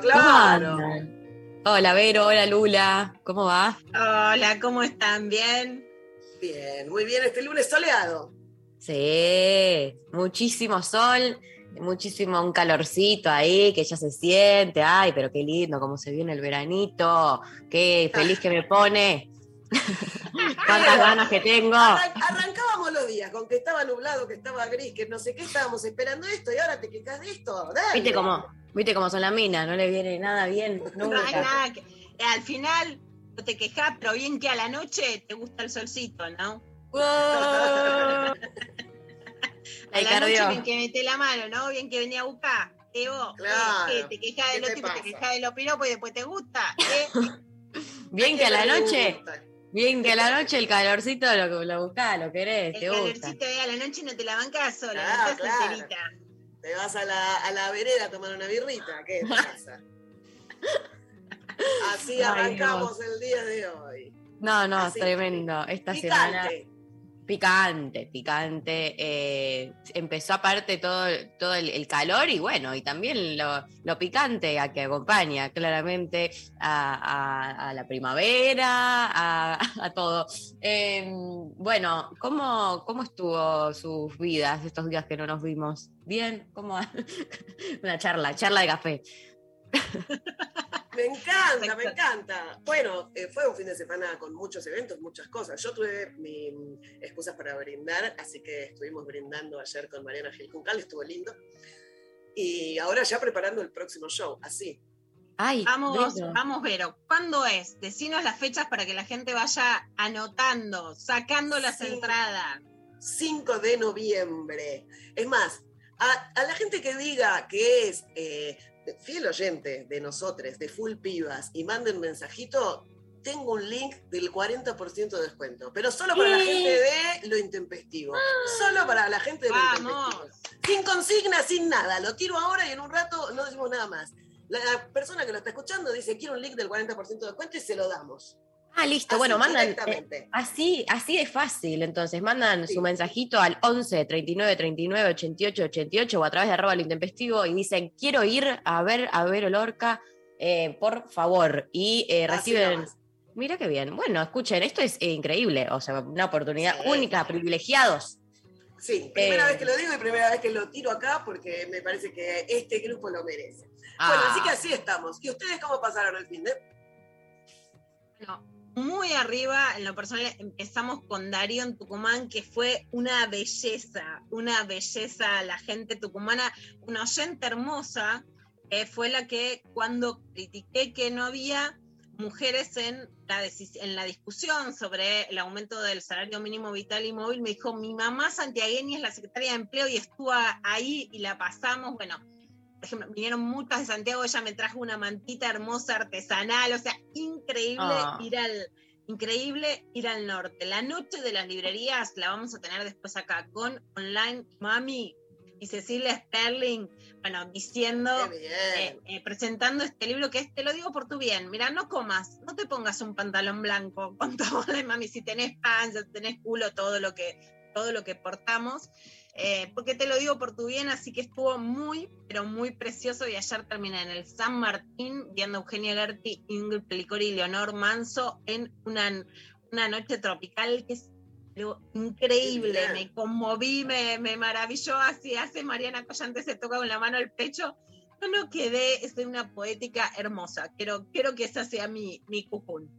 Pero ¿Cómo claro. Hola Vero, hola Lula, ¿cómo va? Hola, ¿cómo están? ¿Bien? Bien, muy bien. Este lunes soleado. Sí, muchísimo sol, muchísimo un calorcito ahí que ya se siente. Ay, pero qué lindo cómo se viene el veranito, qué feliz que me pone. Cuántas ganas que tengo. Arran- arrancábamos los días con que estaba nublado, que estaba gris, que no sé qué, estábamos esperando esto y ahora te quejas de esto. Dale. ¿Viste cómo, viste cómo son las minas? No le viene nada bien No hay nunca. nada que- eh, al final no te quejas, pero bien que a la noche te gusta el solcito, ¿no? ¡Wow! A la noche bien que mete la mano, ¿no? Bien que venía a buscar. ¿Qué vos? ¿Qué- Claro. ¿Te quejas de ¿Qué los te tipos, te pasa? quejas de los piropos y después te gusta? ¿Qué? Bien que a la ¿Qué te noche, gusta? Bien que a la noche el calorcito lo, lo buscás, lo querés, El te gusta. calorcito de a la noche no te la bancas sola, Claro, no estás claro. enterita. Te vas a la, a la vereda a tomar una birrita. ¿Qué pasa? Así Ay, arrancamos el día de hoy. No, no, Así, tremendo. Esta semana Picante. picante, eh, empezó aparte todo, todo el, calor y bueno, y también lo, lo picante a que acompaña claramente a, la primavera, a, todo. Eh, bueno, ¿cómo, ¿cómo estuvo sus vidas estos días que no nos vimos? ¿Bien? ¿Cómo? Una charla, charla de café. Me encanta, me encanta. Bueno, eh, fue un fin de semana con muchos eventos, muchas cosas. Yo tuve mis excusas para brindar, así que estuvimos brindando ayer con Mariana Gil Juncal, estuvo lindo. Y ahora ya preparando el próximo show, así. Ay, Vamos, Vero. vamos, Vero. ¿Cuándo es? Decinos las fechas para que la gente vaya anotando, sacando las Sí. entradas. 5 de noviembre. Es más, a, a la gente que diga que es eh, fiel oyente de nosotros, de Full Pibas, y mande un mensajito, tengo un link del 40% de descuento. Pero solo para la gente de lo intempestivo. Solo para la gente de lo Vamos. intempestivo. Sin consigna, sin nada. Lo tiro ahora y en un rato no decimos nada más. La persona que lo está escuchando dice, quiero un link del 40% de descuento y se lo damos. Ah, listo. Así, bueno, mandan. eh, así, así de fácil. Entonces, mandan Sí. su mensajito al 11 39 39 88 88 o a través de arroba lo intempestivo y dicen: Quiero ir a ver a Vero Lorca, eh, por favor. Y eh, reciben. Mira qué bien. Bueno, escuchen, esto es eh, increíble. O sea, una oportunidad Sí. única, privilegiados. Sí, primera Eh. vez que lo digo y primera vez que lo tiro acá porque me parece que este grupo lo merece. Bueno, Ah, así que así estamos. ¿Y ustedes cómo pasaron el fin de? Bueno, muy arriba, en lo personal, empezamos con Darío en Tucumán, que fue una belleza, una belleza. La gente tucumana, una oyente hermosa, eh, fue la que cuando critiqué que no había mujeres en la, en la discusión sobre el aumento del salario mínimo vital y móvil, me dijo, mi mamá santiagueña es la secretaria de empleo y estuvo ahí y la pasamos, bueno, por ejemplo, vinieron muchas de Santiago, ella me trajo una mantita hermosa artesanal, o sea, increíble Ah. ir al increíble ir al norte. La noche de las librerías la vamos a tener después acá con Online Mami y Cecilia Sterling, bueno, diciendo eh, eh, presentando este libro que es, te lo digo por tu bien, mira, no comas, no te pongas un pantalón blanco con todo de mami, si tenés panza, si tenés culo, todo lo que, todo lo que portamos, eh, porque te lo digo por tu bien, así que estuvo muy, pero muy precioso. Y ayer terminé en el San Martín viendo a Eugenia Gerti, Ingrid Pelicori y Leonor Manso en una, una noche tropical que es pero increíble, me conmoví, me, me maravilló, así hace Mariana Collante, se toca con la mano el pecho, yo no quedé, soy una poética hermosa. Quiero, quiero que esa sea mi, mi cujún.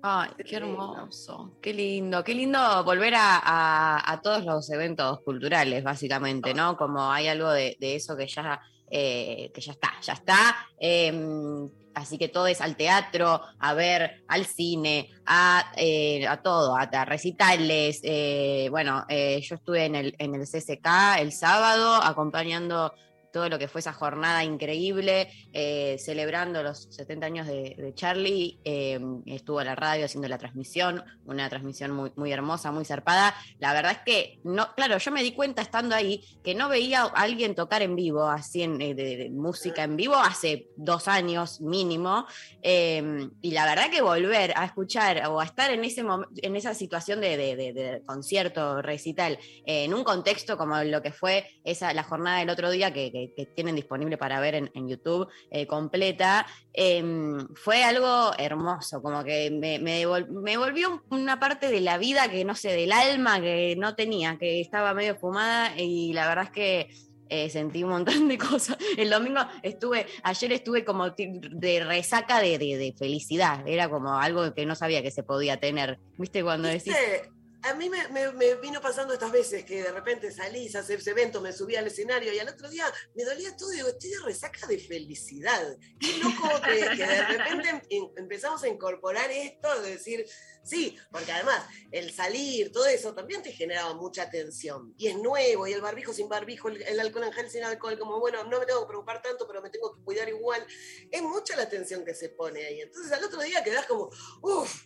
Ay, Qué hermoso, qué lindo, qué lindo volver a, a- a todos los eventos culturales, básicamente, ¿no? Como hay algo de, de eso que ya, eh, que ya está, ya está. em, así que todo es al teatro, a ver, al cine, a, eh, a todo, a, recitales. eh, bueno, yo estuve en el, en el CCK el sábado acompañando todo lo que fue esa jornada increíble, eh, celebrando los 70 años de, Charlie, eh, estuvo a la radio haciendo la transmisión, una transmisión muy, muy hermosa, muy zarpada. La verdad es que, no, claro, yo me di cuenta estando ahí que no veía a alguien tocar en vivo, así en, eh, música en vivo, hace dos años mínimo, eh, y la verdad que volver a escuchar o a estar en, ese en esa situación de, de- concierto, recital, eh, en un contexto como lo que fue esa, la jornada del otro día que- que tienen disponible para ver en, en YouTube eh, completa, eh, fue algo hermoso, como que me, me, devol- me volvió una parte de la vida que no sé, del alma que no tenía, que estaba medio fumada y la verdad es que eh, sentí un montón de cosas. El domingo estuve, ayer estuve como de resaca de, de- de felicidad, era como algo que no sabía que se podía tener. ¿Viste cuando decís? A mí me, me- me vino pasando estas veces que de repente salís a hacer ese evento, me subí al escenario y al otro día me dolía todo y digo, estoy de resaca de felicidad. Qué loco que, que de repente em- empezamos a incorporar esto de decir, sí, porque además el salir, todo eso también te generaba mucha tensión. Y es nuevo, y el barbijo sin barbijo, el, el alcohol en gel sin alcohol, como bueno, no me tengo que preocupar tanto, pero me tengo que cuidar igual. Es mucha la tensión que se pone ahí. Entonces al otro día quedás como, uff,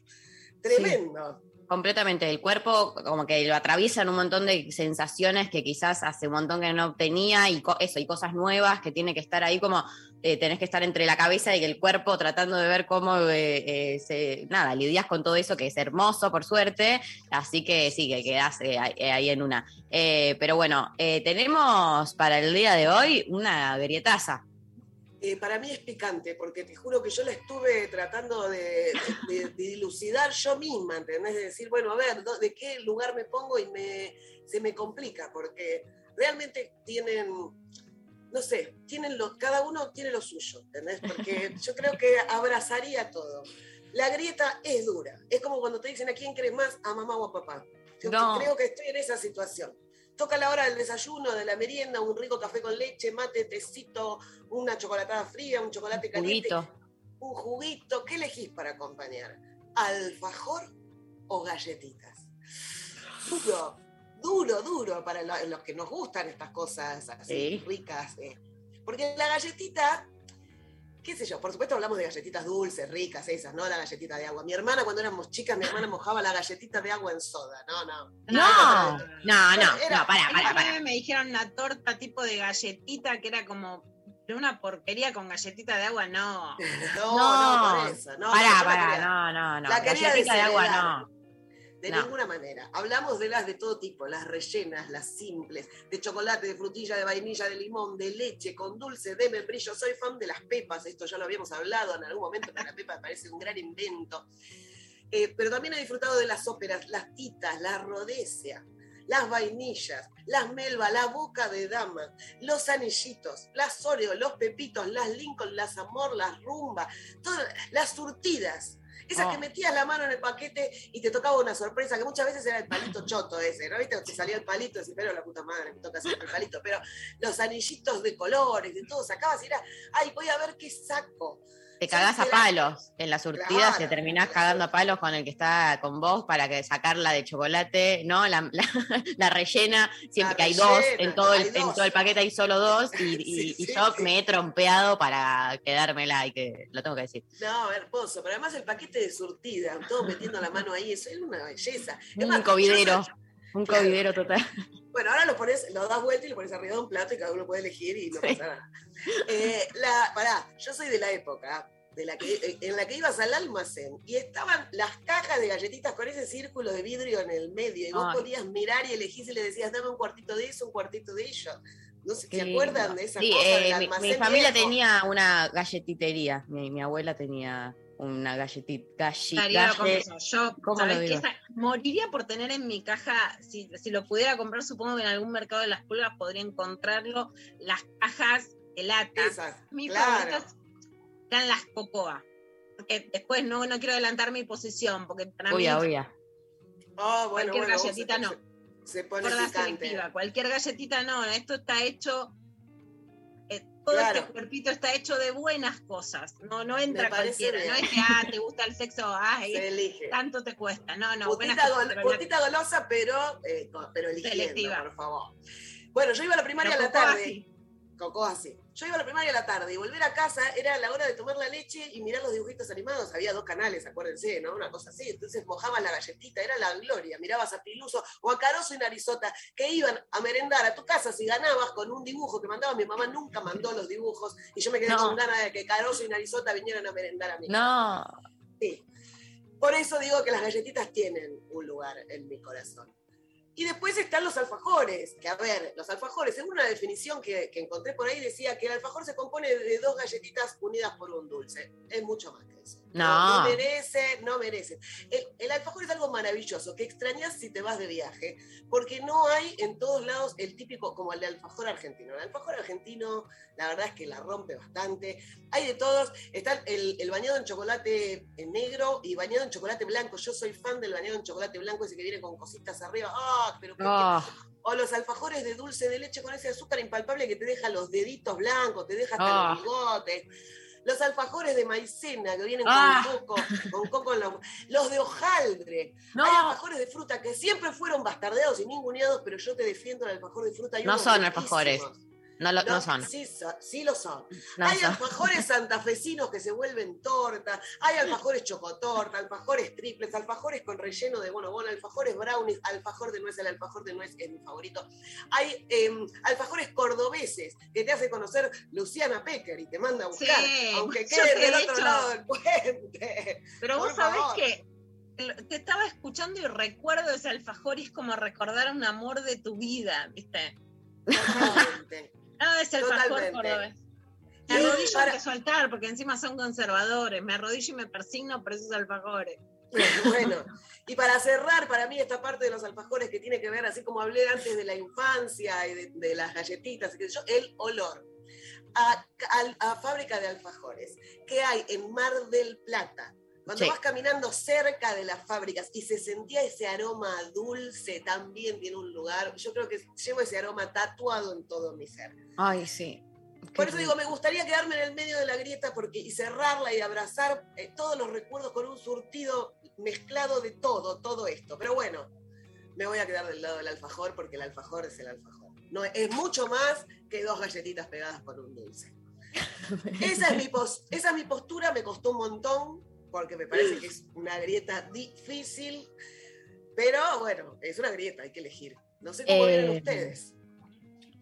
tremendo. Completamente, el cuerpo como que lo atraviesan un montón de sensaciones que quizás hace un montón que no tenía y eso, y cosas nuevas que tiene que estar ahí como eh, tenés que estar entre la cabeza y el cuerpo tratando de ver cómo eh, eh, se, nada, lidias con todo eso que es hermoso por suerte, así que sí, que quedás ahí- en una. Pero bueno, tenemos para el día de hoy una grietaza. Eh, para mí es picante, porque te juro que yo la estuve tratando de, de- de dilucidar yo misma, ¿entendés? De decir, bueno, a ver, ¿dó- ¿de qué lugar me pongo? Y me, se me complica, porque realmente tienen, no sé, tienen lo, cada uno tiene lo suyo, ¿entendés? Porque yo creo que abrazaría todo. La grieta es dura, es como cuando te dicen a quién crees más, a mamá o a papá. Yo No. creo que estoy en esa situación. Toca la hora del desayuno, de la merienda, un rico café con leche, mate, tecito, una chocolatada fría, un chocolate caliente, Juguito. un juguito. ¿Qué elegís para acompañar? ¿Alfajor o galletitas? Duro, duro, duro para lo- los que nos gustan estas cosas así Sí. ricas. eh. Porque la galletita, qué sé yo, por supuesto hablamos de galletitas dulces, ricas, esas, ¿no? La galletita de agua. Mi hermana, cuando éramos chicas, mi hermana mojaba la galletita de agua en soda. No, no. No, no, no, Era- no, pará, A mí pará, una pará. vez me dijeron una torta tipo de galletita que era como de una porquería con galletita de agua, no. No, No. no, por eso. No, Pará, pará, no, no, no. La Galletita de agua no. De No. ninguna manera. Hablamos de las de todo tipo, las rellenas, las simples, de chocolate, de frutilla, de vainilla, de limón, de leche, con dulce, de membrillo. Soy fan de las pepas, esto ya lo habíamos hablado en algún momento, que la pepa me parece un gran invento. Eh, pero también he disfrutado de las óperas, las titas, la rodesia, las vainillas, las melva, la boca de dama, los anillitos, las oreo, los pepitos, las Lincoln, las amor, las rumba, todas las surtidas. Esas Oh. que metías la mano en el paquete y te tocaba una sorpresa, que muchas veces era el palito choto ese, ¿no? ¿Viste? Te salía el palito decís, pero la puta madre, me toca hacer el palito. Pero los anillitos de colores, de todo, sacabas y era, ay, voy a ver qué saco. Te cagás a la- palos en las surtidas, Claro, te terminás claro. cagando a palos con el que está con vos para que sacarla de chocolate, ¿no? La, la- la rellena, siempre La que hay dos, en todo, el, en todo el paquete hay solo dos, y, y- Sí, y sí, yo sí. me he trompeado para quedármela, y que lo tengo que decir. No, hermoso, pero además el paquete de surtida, todo metiendo la mano ahí, eso es una belleza. Es Un más, covidero, un Claro. covidero total. Bueno, ahora lo pones, lo das vuelta y lo pones arriba de un plato y cada uno puede elegir y no Sí. pasa nada. Eh, la, pará, yo soy de la época de la que, eh, en la que ibas al almacén y estaban las cajas de galletitas con ese círculo de vidrio en el medio y vos Ay. podías mirar y elegís y le decías, dame un cuartito de eso, un cuartito de ello. No sé, ¿se acuerdan de esa Sí, cosa eh, del mi, almacén mi familia viejo? tenía una galletitería, mi, mi abuela tenía una galletita, Darío, lo galle, confieso, Yo, ¿cómo ¿sabés lo qué? digo? Esa- moriría por tener en mi caja, si, si lo pudiera comprar, supongo que en algún mercado de las pulgas podría encontrarlo, las cajas de lata. Esas, Mis claro. favoritas eran las cocoa. Porque después no, no quiero adelantar mi posición, porque para Uy, mí uy. Oh, bueno, Cualquier bueno, galletita se- no. Se, se pone picante. selectiva. Cualquier galletita no, esto está hecho. Eh, todo Claro. este cuerpito está hecho de buenas cosas. No, no entra cualquiera. No bien. es que ah, te gusta el sexo, ah, tanto te cuesta. No, no, buenas Putita, cosas, pero putita golosa, pero, eh, pero por favor. Bueno, yo iba a la primaria a la tarde. Coco así. Yo iba a la primaria a la tarde y volver a casa era la hora de tomar la leche y mirar los dibujitos animados. Había dos canales, acuérdense, ¿no? Una cosa así. Entonces mojabas la galletita, era la gloria. Mirabas a Piluso o a Caroso y Narizota que iban a merendar a tu casa si ganabas con un dibujo que mandaba. Mi mamá nunca mandó los dibujos y yo me quedé No. con ganas de que Caroso y Narizota vinieran a merendar a mí. No. Sí. Por eso digo que las galletitas tienen un lugar en mi corazón. Y después están los alfajores, que a ver, los alfajores, según una definición que, que encontré por ahí, decía que el alfajor se compone de dos galletitas unidas por un dulce. Es mucho más que eso. No. No merece, no merece. El, el alfajor es algo maravilloso, que extrañas si te vas de viaje, porque no hay en todos lados el típico, como el de alfajor argentino. El alfajor argentino, la verdad es que la rompe bastante. Hay de todos, está el, el bañado en chocolate en negro y bañado en chocolate blanco. Yo soy fan del bañado en chocolate blanco, ese que viene con cositas arriba. ¡Ah! pero qué- Oh, o los alfajores de dulce de leche con ese azúcar impalpable que te deja los deditos blancos, te deja hasta Ah. los bigotes. Los alfajores de maicena que vienen Ah. con coco, con coco en la- Los de hojaldre. no. Hay alfajores de fruta que siempre fueron bastardeados y ninguneados, pero yo te defiendo el alfajor de fruta. Hay No son riquísimos. No, lo- no son. Sí, so- sí lo son. No hay son. alfajores santafesinos que se vuelven torta, hay alfajores chocotorta, alfajores triples, alfajores con relleno de bono bono, alfajores brownies, alfajor de nuez, el alfajor de nuez es mi favorito. Hay em, alfajores cordobeses que te hace conocer Luciana Pecker y te manda a buscar, Sí, aunque quede del otro hecho. lado del puente. Pero Por vos sabés favor. que te estaba escuchando y recuerdo ese alfajor y es como recordar un amor de tu vida, ¿viste? Totalmente. No, ese alfajor Totalmente. cordobés. Me arrodillo para- para... soltar porque encima son conservadores. Me arrodillo y me persigno por esos alfajores. Bueno, y para cerrar, para mí esta parte de los alfajores que tiene que ver, así como hablé antes de la infancia y de, de las galletitas, yo, el olor. A, a- a fábrica de alfajores que hay en Mar del Plata. Cuando Sí. vas caminando cerca de las fábricas y se sentía ese aroma dulce, también tiene un lugar. Yo creo que llevo ese aroma tatuado en todo mi ser. Ay, sí. Por Qué eso digo, me gustaría quedarme en el medio de la grieta porque, y cerrarla y abrazar eh, todos los recuerdos con un surtido mezclado de todo, todo esto. Pero bueno, me voy a quedar del lado del alfajor porque el alfajor es el alfajor. No, es mucho más que dos galletitas pegadas con un dulce. Esa es mi, pos- esa es mi postura, me costó un montón porque me parece que es una grieta difícil, pero bueno, es una grieta, hay que elegir. No sé cómo Eh, vienen ustedes.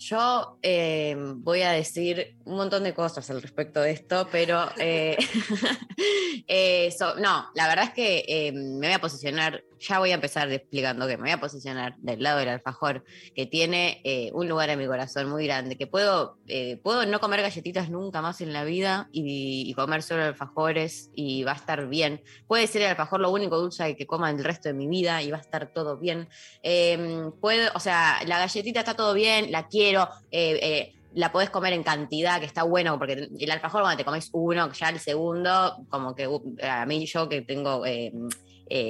Yo eh, voy a decir un montón de cosas al respecto de esto, pero eh, eh, no, la verdad es que me voy a posicionar, ya voy a empezar explicando que me voy a posicionar del lado del alfajor, que tiene un lugar en mi corazón muy grande, que puedo, puedo no comer galletitas nunca más en la vida y, y comer solo alfajores y va a estar bien. Puede ser el alfajor lo único dulce que coma el resto de mi vida y va a estar todo bien. Eh, puedo, o sea, la galletita está todo bien, la quiero. Eh, eh, la podés comer en cantidad, que está bueno, porque el alfajor cuando te comes uno, ya el segundo, como que uh, a mí yo que tengo eh,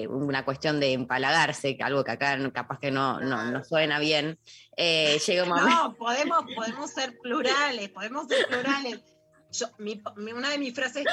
una cuestión de empalagarse, algo que acá capaz que no, no, no suena bien, eh, llega un momento... No, podemos, podemos ser plurales, podemos ser plurales. Yo, mi- una de mis frases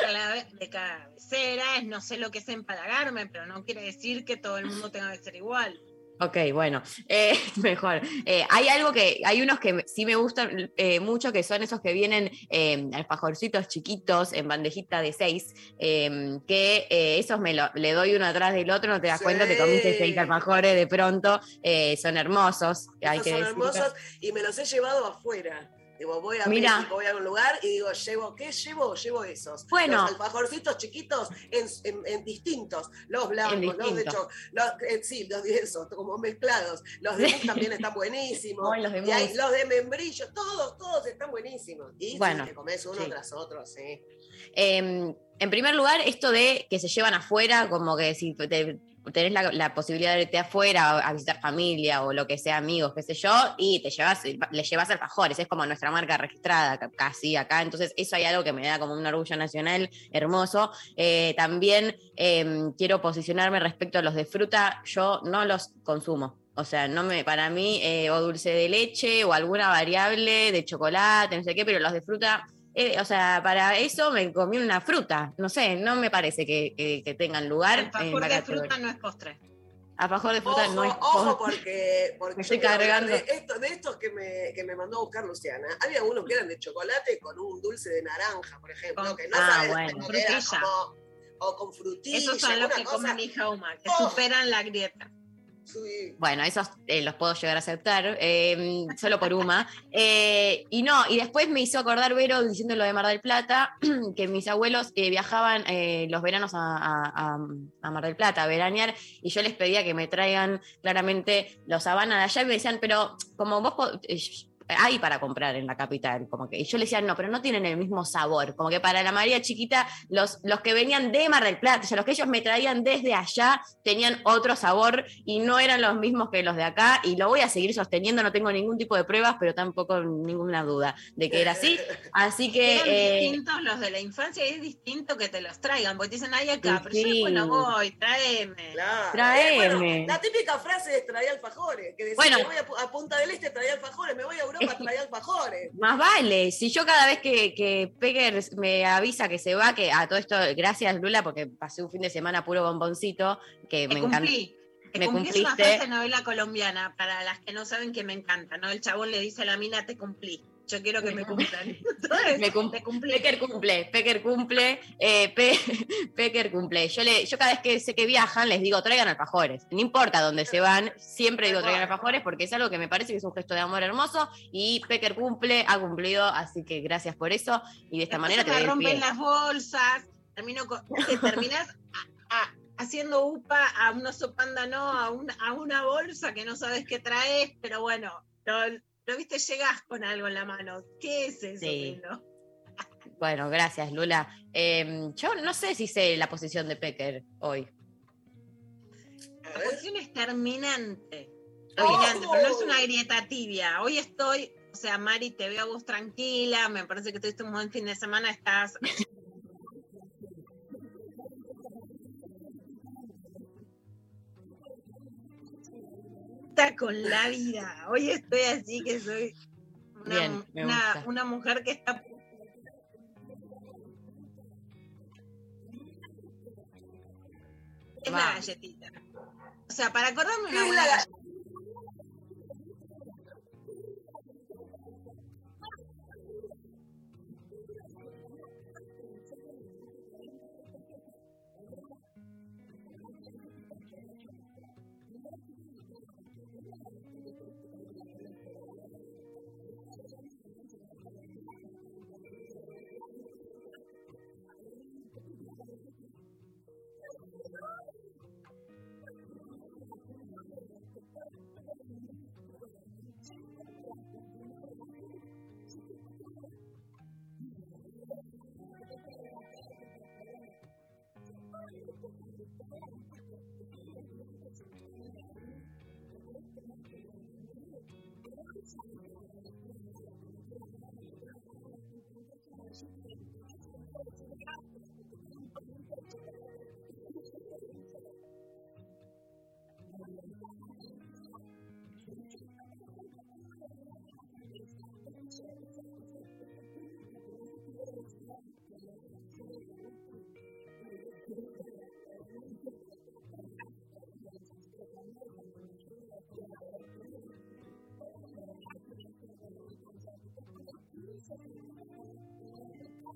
de cabecera es no sé lo que es empalagarme, pero no quiere decir que todo el mundo tenga que ser igual. Ok, bueno, eh, mejor. Eh, hay algo que, hay unos que sí me gustan eh, mucho, que son esos que vienen eh, alfajorcitos chiquitos en bandejita de seis, eh, que eh, esos me lo- le doy uno atrás del otro, no te das Sí. cuenta, te comiste seis alfajores de pronto, eh, son hermosos, hay que son decir. hermosos y me los he llevado afuera. Digo, voy a Mira. México, voy a un lugar y digo, llevo, ¿qué llevo? Llevo esos. Bueno. Los alfajorcitos chiquitos en, en- en distintos. Los blancos, los de distintos. cho- los, eh, sí, los de esos, como mezclados. Los de también están buenísimos. Los de Y hay mousse. los de membrillo, todos, todos están buenísimos. Y sí, Bueno, te comes uno sí. tras otro, sí. Eh, en primer lugar, esto de que se llevan afuera, como que si te tenés la, posibilidad de irte afuera a, visitar familia o lo que sea, amigos, qué sé yo, y te llevas, le llevas alfajores, es como nuestra marca registrada ca- casi acá, entonces eso hay algo que me da como un orgullo nacional hermoso. Eh, también eh, quiero posicionarme respecto a los de fruta, yo no los consumo. O sea, no me, para mí, eh, o dulce de leche o alguna variable de chocolate, no sé qué, pero los de fruta, eh, o sea, para eso me comí una fruta. No sé, no me parece que, que- que tengan lugar. Alfajor de categoría. fruta no es postre. Alfajor de fruta Ojo, no es ojo, postre. porque, porque Me estoy cargando. De, esto- de estos que me, que me mandó a buscar Luciana, había unos que eran de chocolate con un dulce de naranja, por ejemplo, Con- que no Ah, sabes bueno. como- o con frutilla. Esos son los que cosa- come mi Jauma, que Oh. superan la grieta. Bueno, esos eh, los puedo llegar a aceptar, eh, solo por Uma. Eh, y no, y después me hizo acordar Vero diciendo lo de Mar del Plata, que mis abuelos eh, viajaban los veranos a, Mar del Plata a veranear, y yo les pedía que me traigan claramente los Habana de allá, y me decían, pero como vos hay para comprar en la capital, como que, y yo les decía, no, pero no tienen el mismo sabor, como que para la María chiquita, los, los que venían de Mar del Plata, o sea, los que ellos me traían desde allá, tenían otro sabor y no eran los mismos que los de acá, y lo voy a seguir sosteniendo, no tengo ningún tipo de pruebas, pero tampoco ninguna duda de que era así, así que... Eran eh, distintos los de la infancia y es distinto que te los traigan, porque te dicen, ay acá, pero yo Sí. después no voy, tráeme. Claro. Traeme. Eh, bueno, la típica frase es traía alfajores, que decía, Bueno. voy a, a Punta del Este, traía alfajores, me voy a Europa, traía alfajores. Más vale, si yo cada vez que, que Pecker me avisa que se va, que a todo esto, gracias Lula, porque pasé un fin de semana puro bomboncito, que Te me encanta. cumplí. Te me cumplí es una cumpliste. frase de novela colombiana, para las que no saben que me encanta, ¿no? El chabón le dice a la mina, te cumplí. Yo quiero que me cumplan. Entonces, Me cum- te cumplí. Pecker cumple, Pecker cumple, eh, Pe- Pecker cumple. Yo, le, yo cada vez que sé que viajan les digo traigan alfajores. No importa dónde se van, siempre digo traigan alfajores porque es algo que me parece que es un gesto de amor hermoso y Pecker cumple, ha cumplido, así que gracias por eso y de esta Después manera te me rompen pie. las bolsas, termino con, a- a- haciendo upa a un oso panda, no, a una, a una bolsa que no sabes qué traes, pero bueno, lo, lo viste, llegás con algo en la mano. ¿Qué es eso, Sí. lindo? Bueno, gracias Lula. Eh, yo no sé si sé la posición de Pecker hoy. La posición es terminante. ¡Ojo! Terminante, pero no es una grieta tibia. Hoy estoy, o sea, Mari, te veo a vos tranquila, me parece que tuviste un buen fin de semana, estás Con la vida. Hoy estoy así que soy una, Bien, una- una mujer que está. Es la galletita. O sea, para acordarme ¿Qué una buena la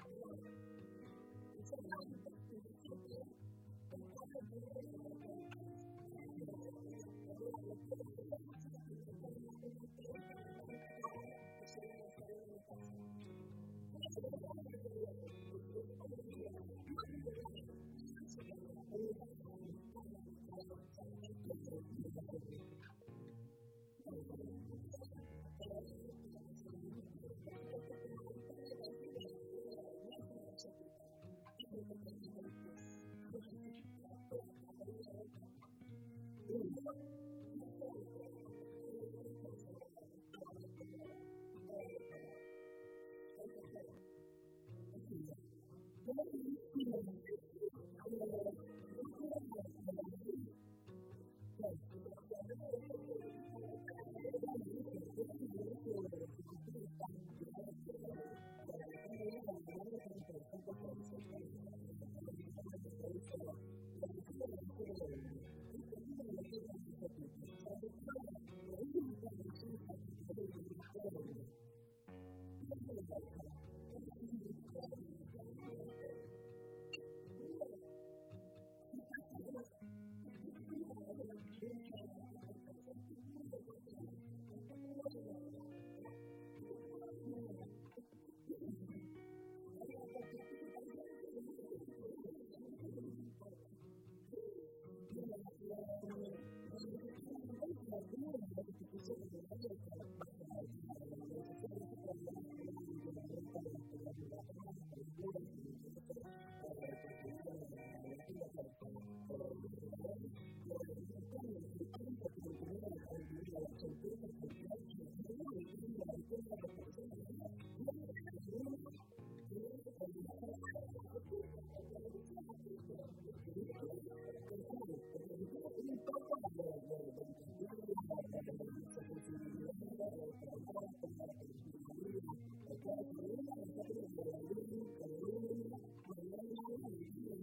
Thank you.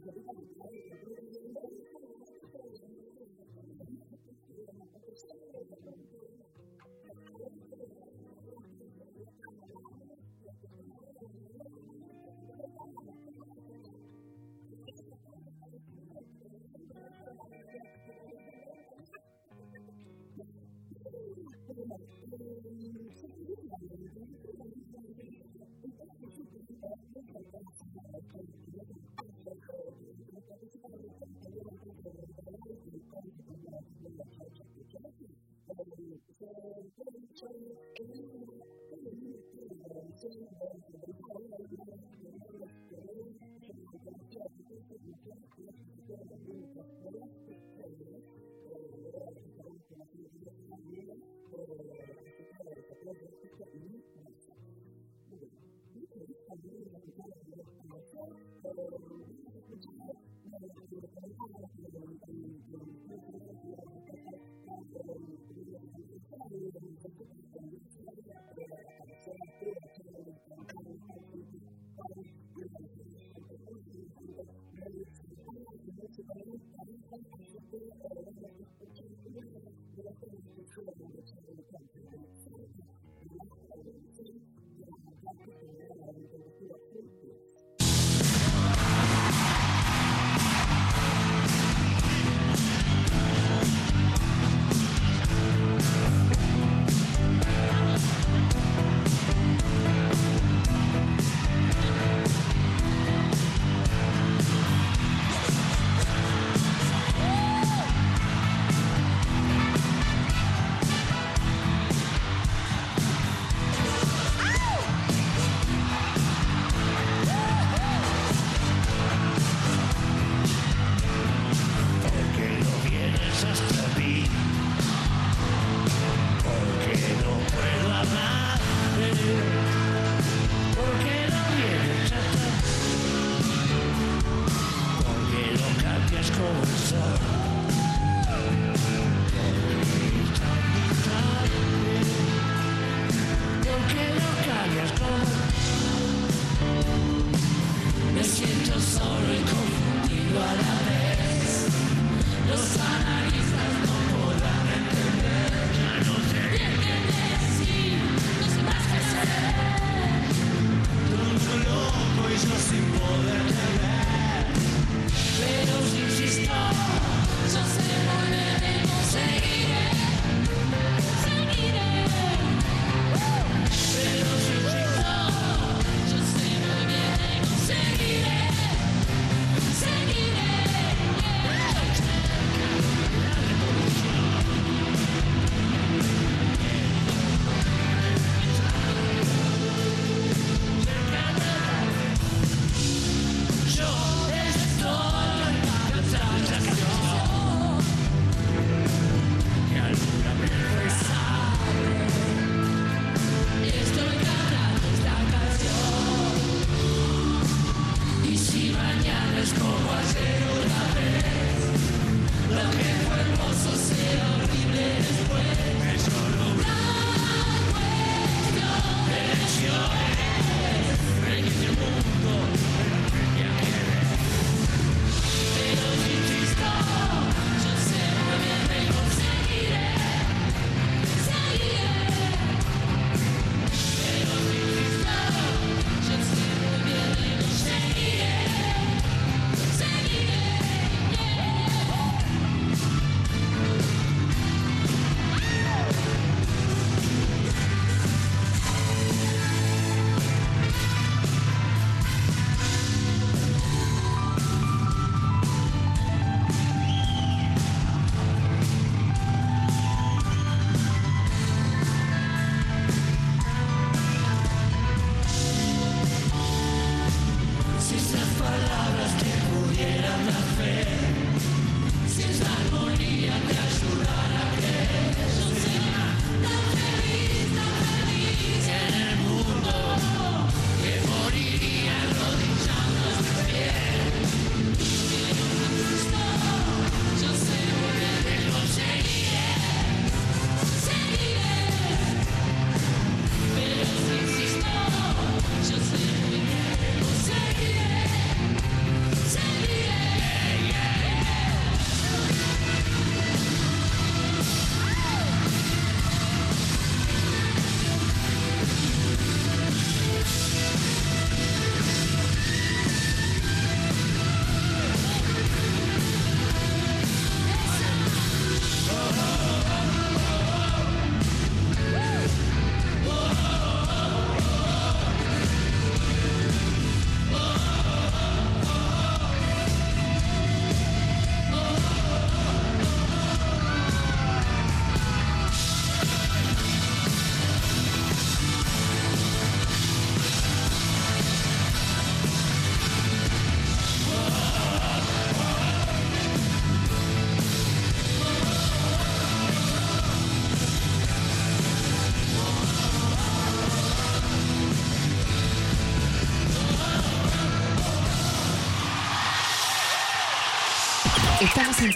the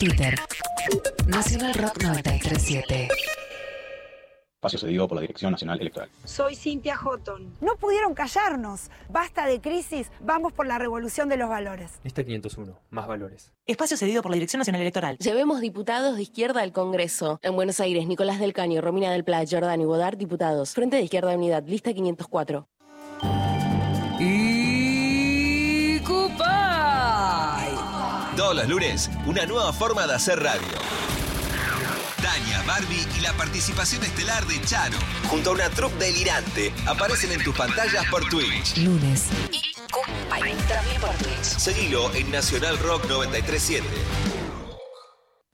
Twitter. Nacional Rock 937. Espacio cedido por la Dirección Nacional Electoral. Soy Cintia Houghton. No pudieron callarnos. Basta de crisis, vamos por la revolución de los valores. Lista 501, más valores. Espacio cedido por la Dirección Nacional Electoral. Llevemos diputados de izquierda al Congreso. En Buenos Aires, Nicolás del Caño, Romina del Pla, Jordán y Bodar, diputados. Frente de Izquierda Unidad, lista 504. Todos los lunes, una nueva forma de hacer radio. Tania, Barbie y la participación estelar de Charo, junto a una troupe delirante, aparecen en tus pantallas por Twitch. Lunes. Y. También por Twitch. Seguilo en Nacional Rock 937.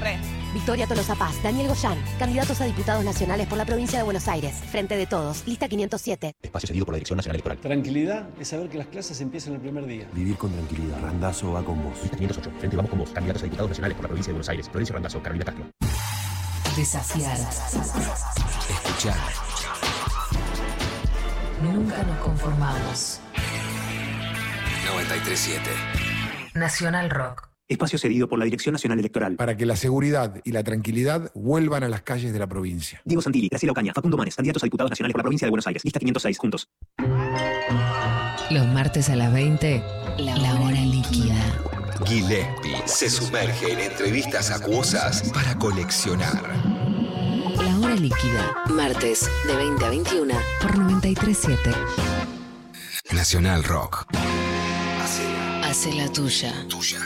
Re. Victoria Tolosa Paz, Daniel Goyán, candidatos a diputados nacionales por la provincia de Buenos Aires. Frente de todos, lista 507. Espacio cedido por la Dirección Nacional Electoral. Tranquilidad es saber que las clases empiezan el primer día. Vivir con tranquilidad. Randazo va con vos. Lista 508. Frente vamos con vos. Candidatos a diputados nacionales por la provincia de Buenos Aires. Florencio Randazo, Carolina Castro. Desafiar. Escuchar. Nunca nos conformamos. 937. Nacional Rock. Espacio cedido por la Dirección Nacional Electoral. Para que la seguridad y la tranquilidad vuelvan a las calles de la provincia. Diego Santilli, Graciela Ocaña, Facundo Manes, candidatos a diputados nacionales por la provincia de Buenos Aires. Lista 506, juntos. Los martes a las 20, la, hora líquida. Gillespie se sumerge en entrevistas acuosas para coleccionar. La hora líquida. Martes de 20 a 21 por 937. Nacional Rock. Hace la tuya. Tuya.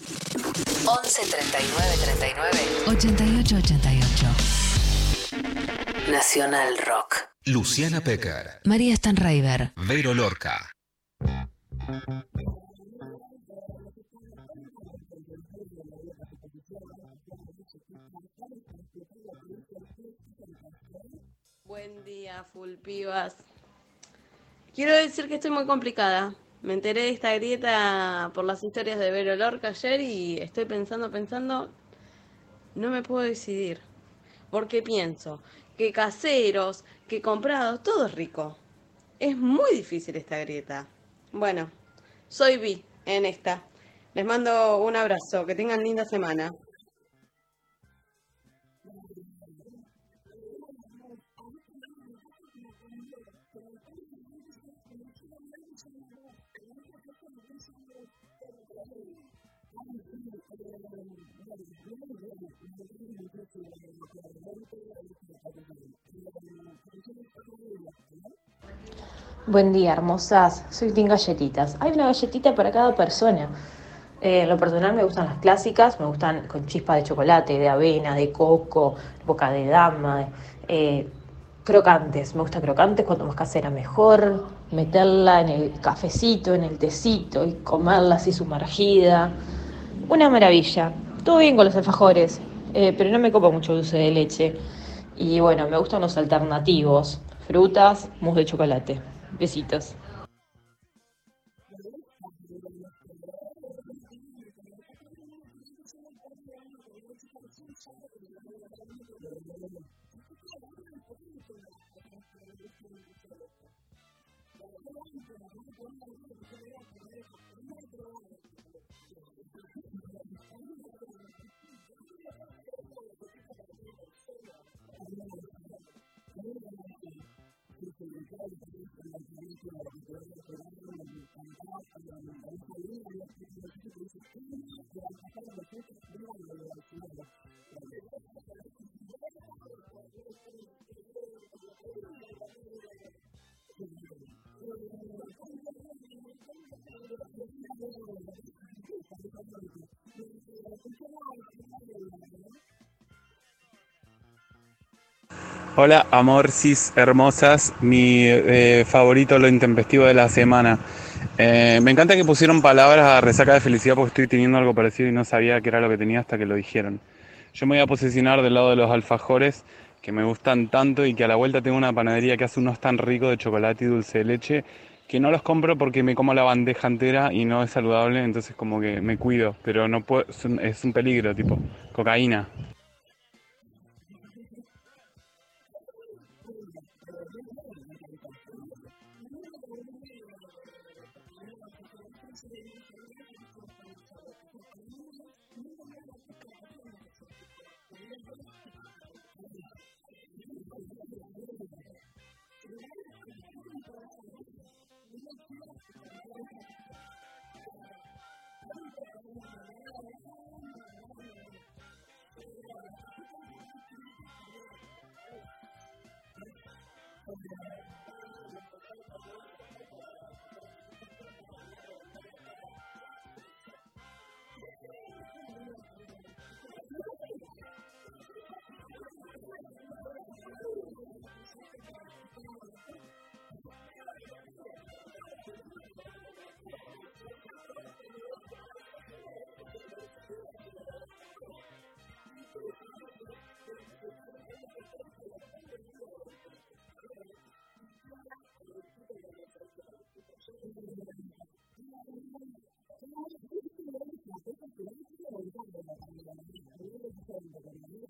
11 39 39 88 88 Nacional Rock. Luciana Pecker. María Stanraiver. Vero Lorca. Buen día, Fulpivas. Quiero decir que estoy muy complicada. Me enteré de esta grieta por las historias de Vero Lorca ayer y estoy pensando, pensando, no me puedo decidir. Porque pienso que caseros, que comprados, todo es rico. Es muy difícil esta grieta. Bueno, soy Vi en esta. Les mando un abrazo, que tengan linda semana. Buen día, hermosas. Soy Team Galletitas. Hay una galletita para cada persona. Eh, en lo personal me gustan las clásicas, me gustan con chispa de chocolate, de avena, de coco, boca de dama, eh, crocantes. Me gusta crocantes, cuanto más casera mejor. Meterla en el cafecito, en el tecito y comerla así sumergida. Una maravilla. Todo bien con los alfajores, eh, pero no me copa mucho dulce de leche. Y bueno, me gustan los alternativos. Frutas, mousse de chocolate. Besitos. Hola, amorcis hermosas, mi eh, favorito, lo intempestivo de la semana. Eh, me encanta que pusieron palabras a resaca de felicidad porque estoy teniendo algo parecido y no sabía qué era lo que tenía hasta que lo dijeron. Yo me voy a posicionar del lado de los alfajores que me gustan tanto y que a la vuelta tengo una panadería que hace unos tan ricos de chocolate y dulce de leche que no los compro porque me como la bandeja entera y no es saludable, entonces como que me cuido, pero no puedo, es un, es un peligro, tipo cocaína. 何時間もいたんだよ、何時間も。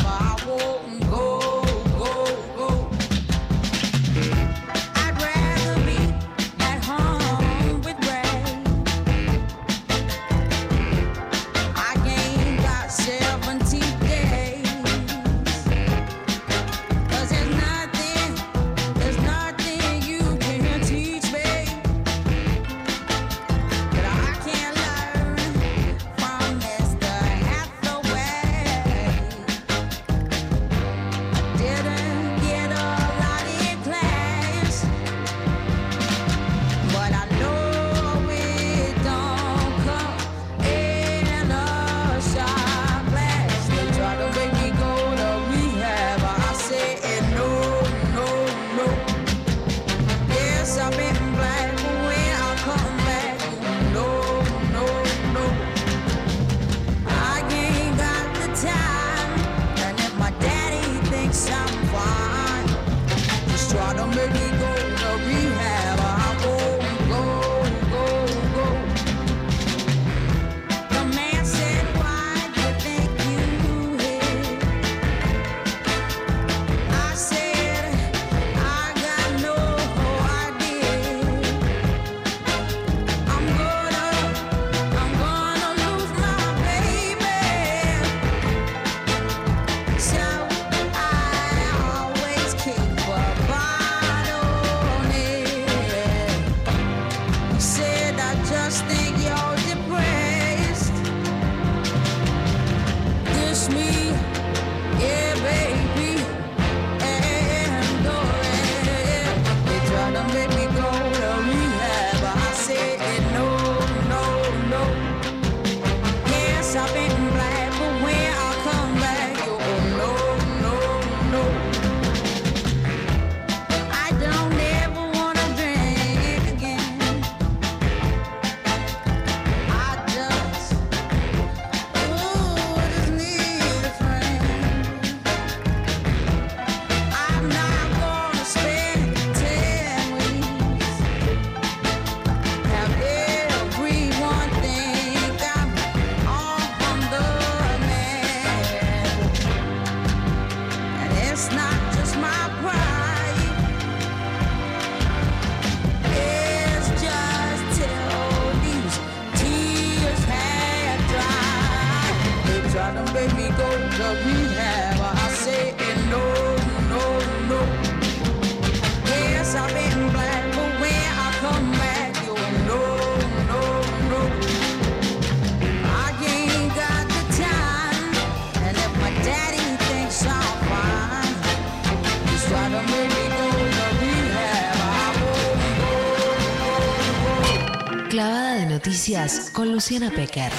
Noticias con Luciana Pecker.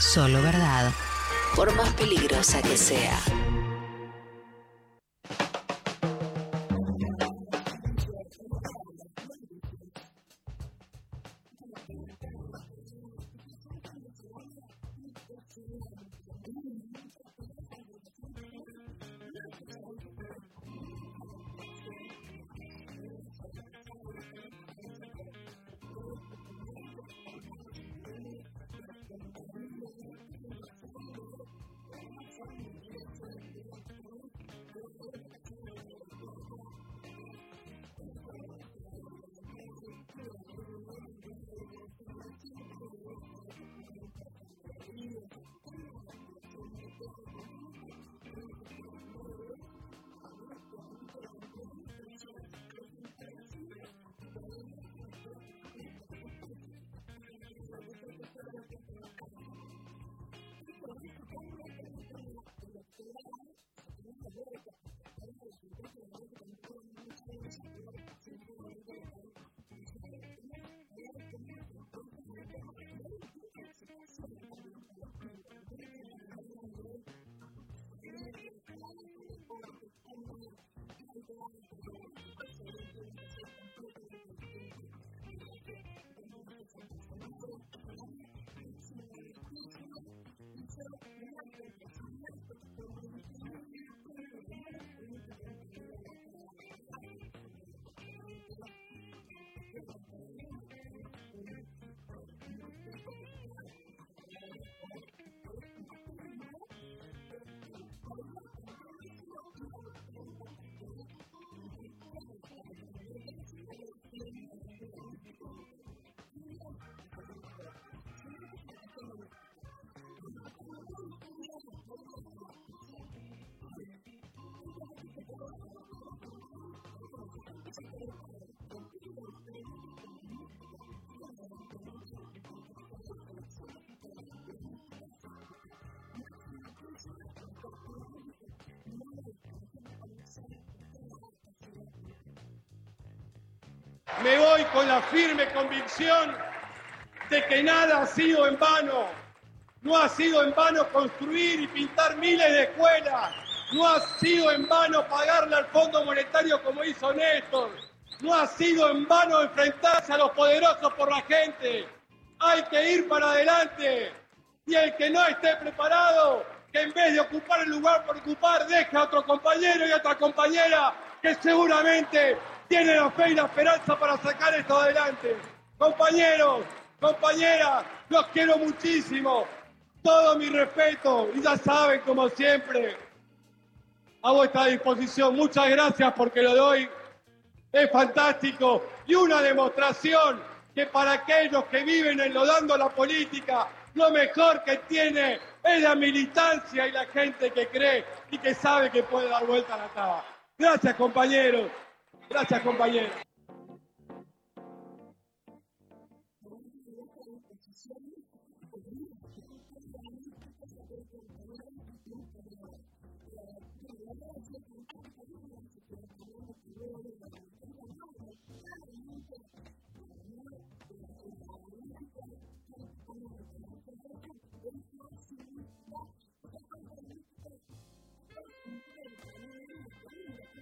Solo verdad. Por más peligrosa que sea. Me voy con la firme convicción de que nada ha sido en vano. No ha sido en vano construir y pintar miles de escuelas. No ha sido en vano pagarle al Fondo Monetario como hizo Néstor. No ha sido en vano enfrentarse a los poderosos por la gente. Hay que ir para adelante. Y el que no esté preparado, que en vez de ocupar el lugar por ocupar, deje a otro compañero y a otra compañera que seguramente tiene la fe y la esperanza para sacar esto adelante. Compañeros, compañeras, los quiero muchísimo. Todo mi respeto y ya saben, como siempre, a vuestra disposición. Muchas gracias porque lo doy. Es fantástico y una demostración que para aquellos que viven enlodando la política, lo mejor que tiene es la militancia y la gente que cree y que sabe que puede dar vuelta a la taba. Gracias, compañeros. Gracias, compañeros.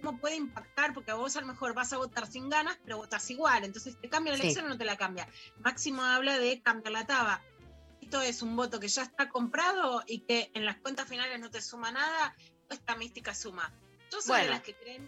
Cómo puede impactar, porque vos a lo mejor vas a votar sin ganas, pero votas igual. Entonces, ¿te cambia la Sí. elección o no te la cambia? Máximo habla de cambiar la taba. Esto es un voto que ya está comprado y que en las cuentas finales no te suma nada, esta mística suma. Yo soy de las que creen.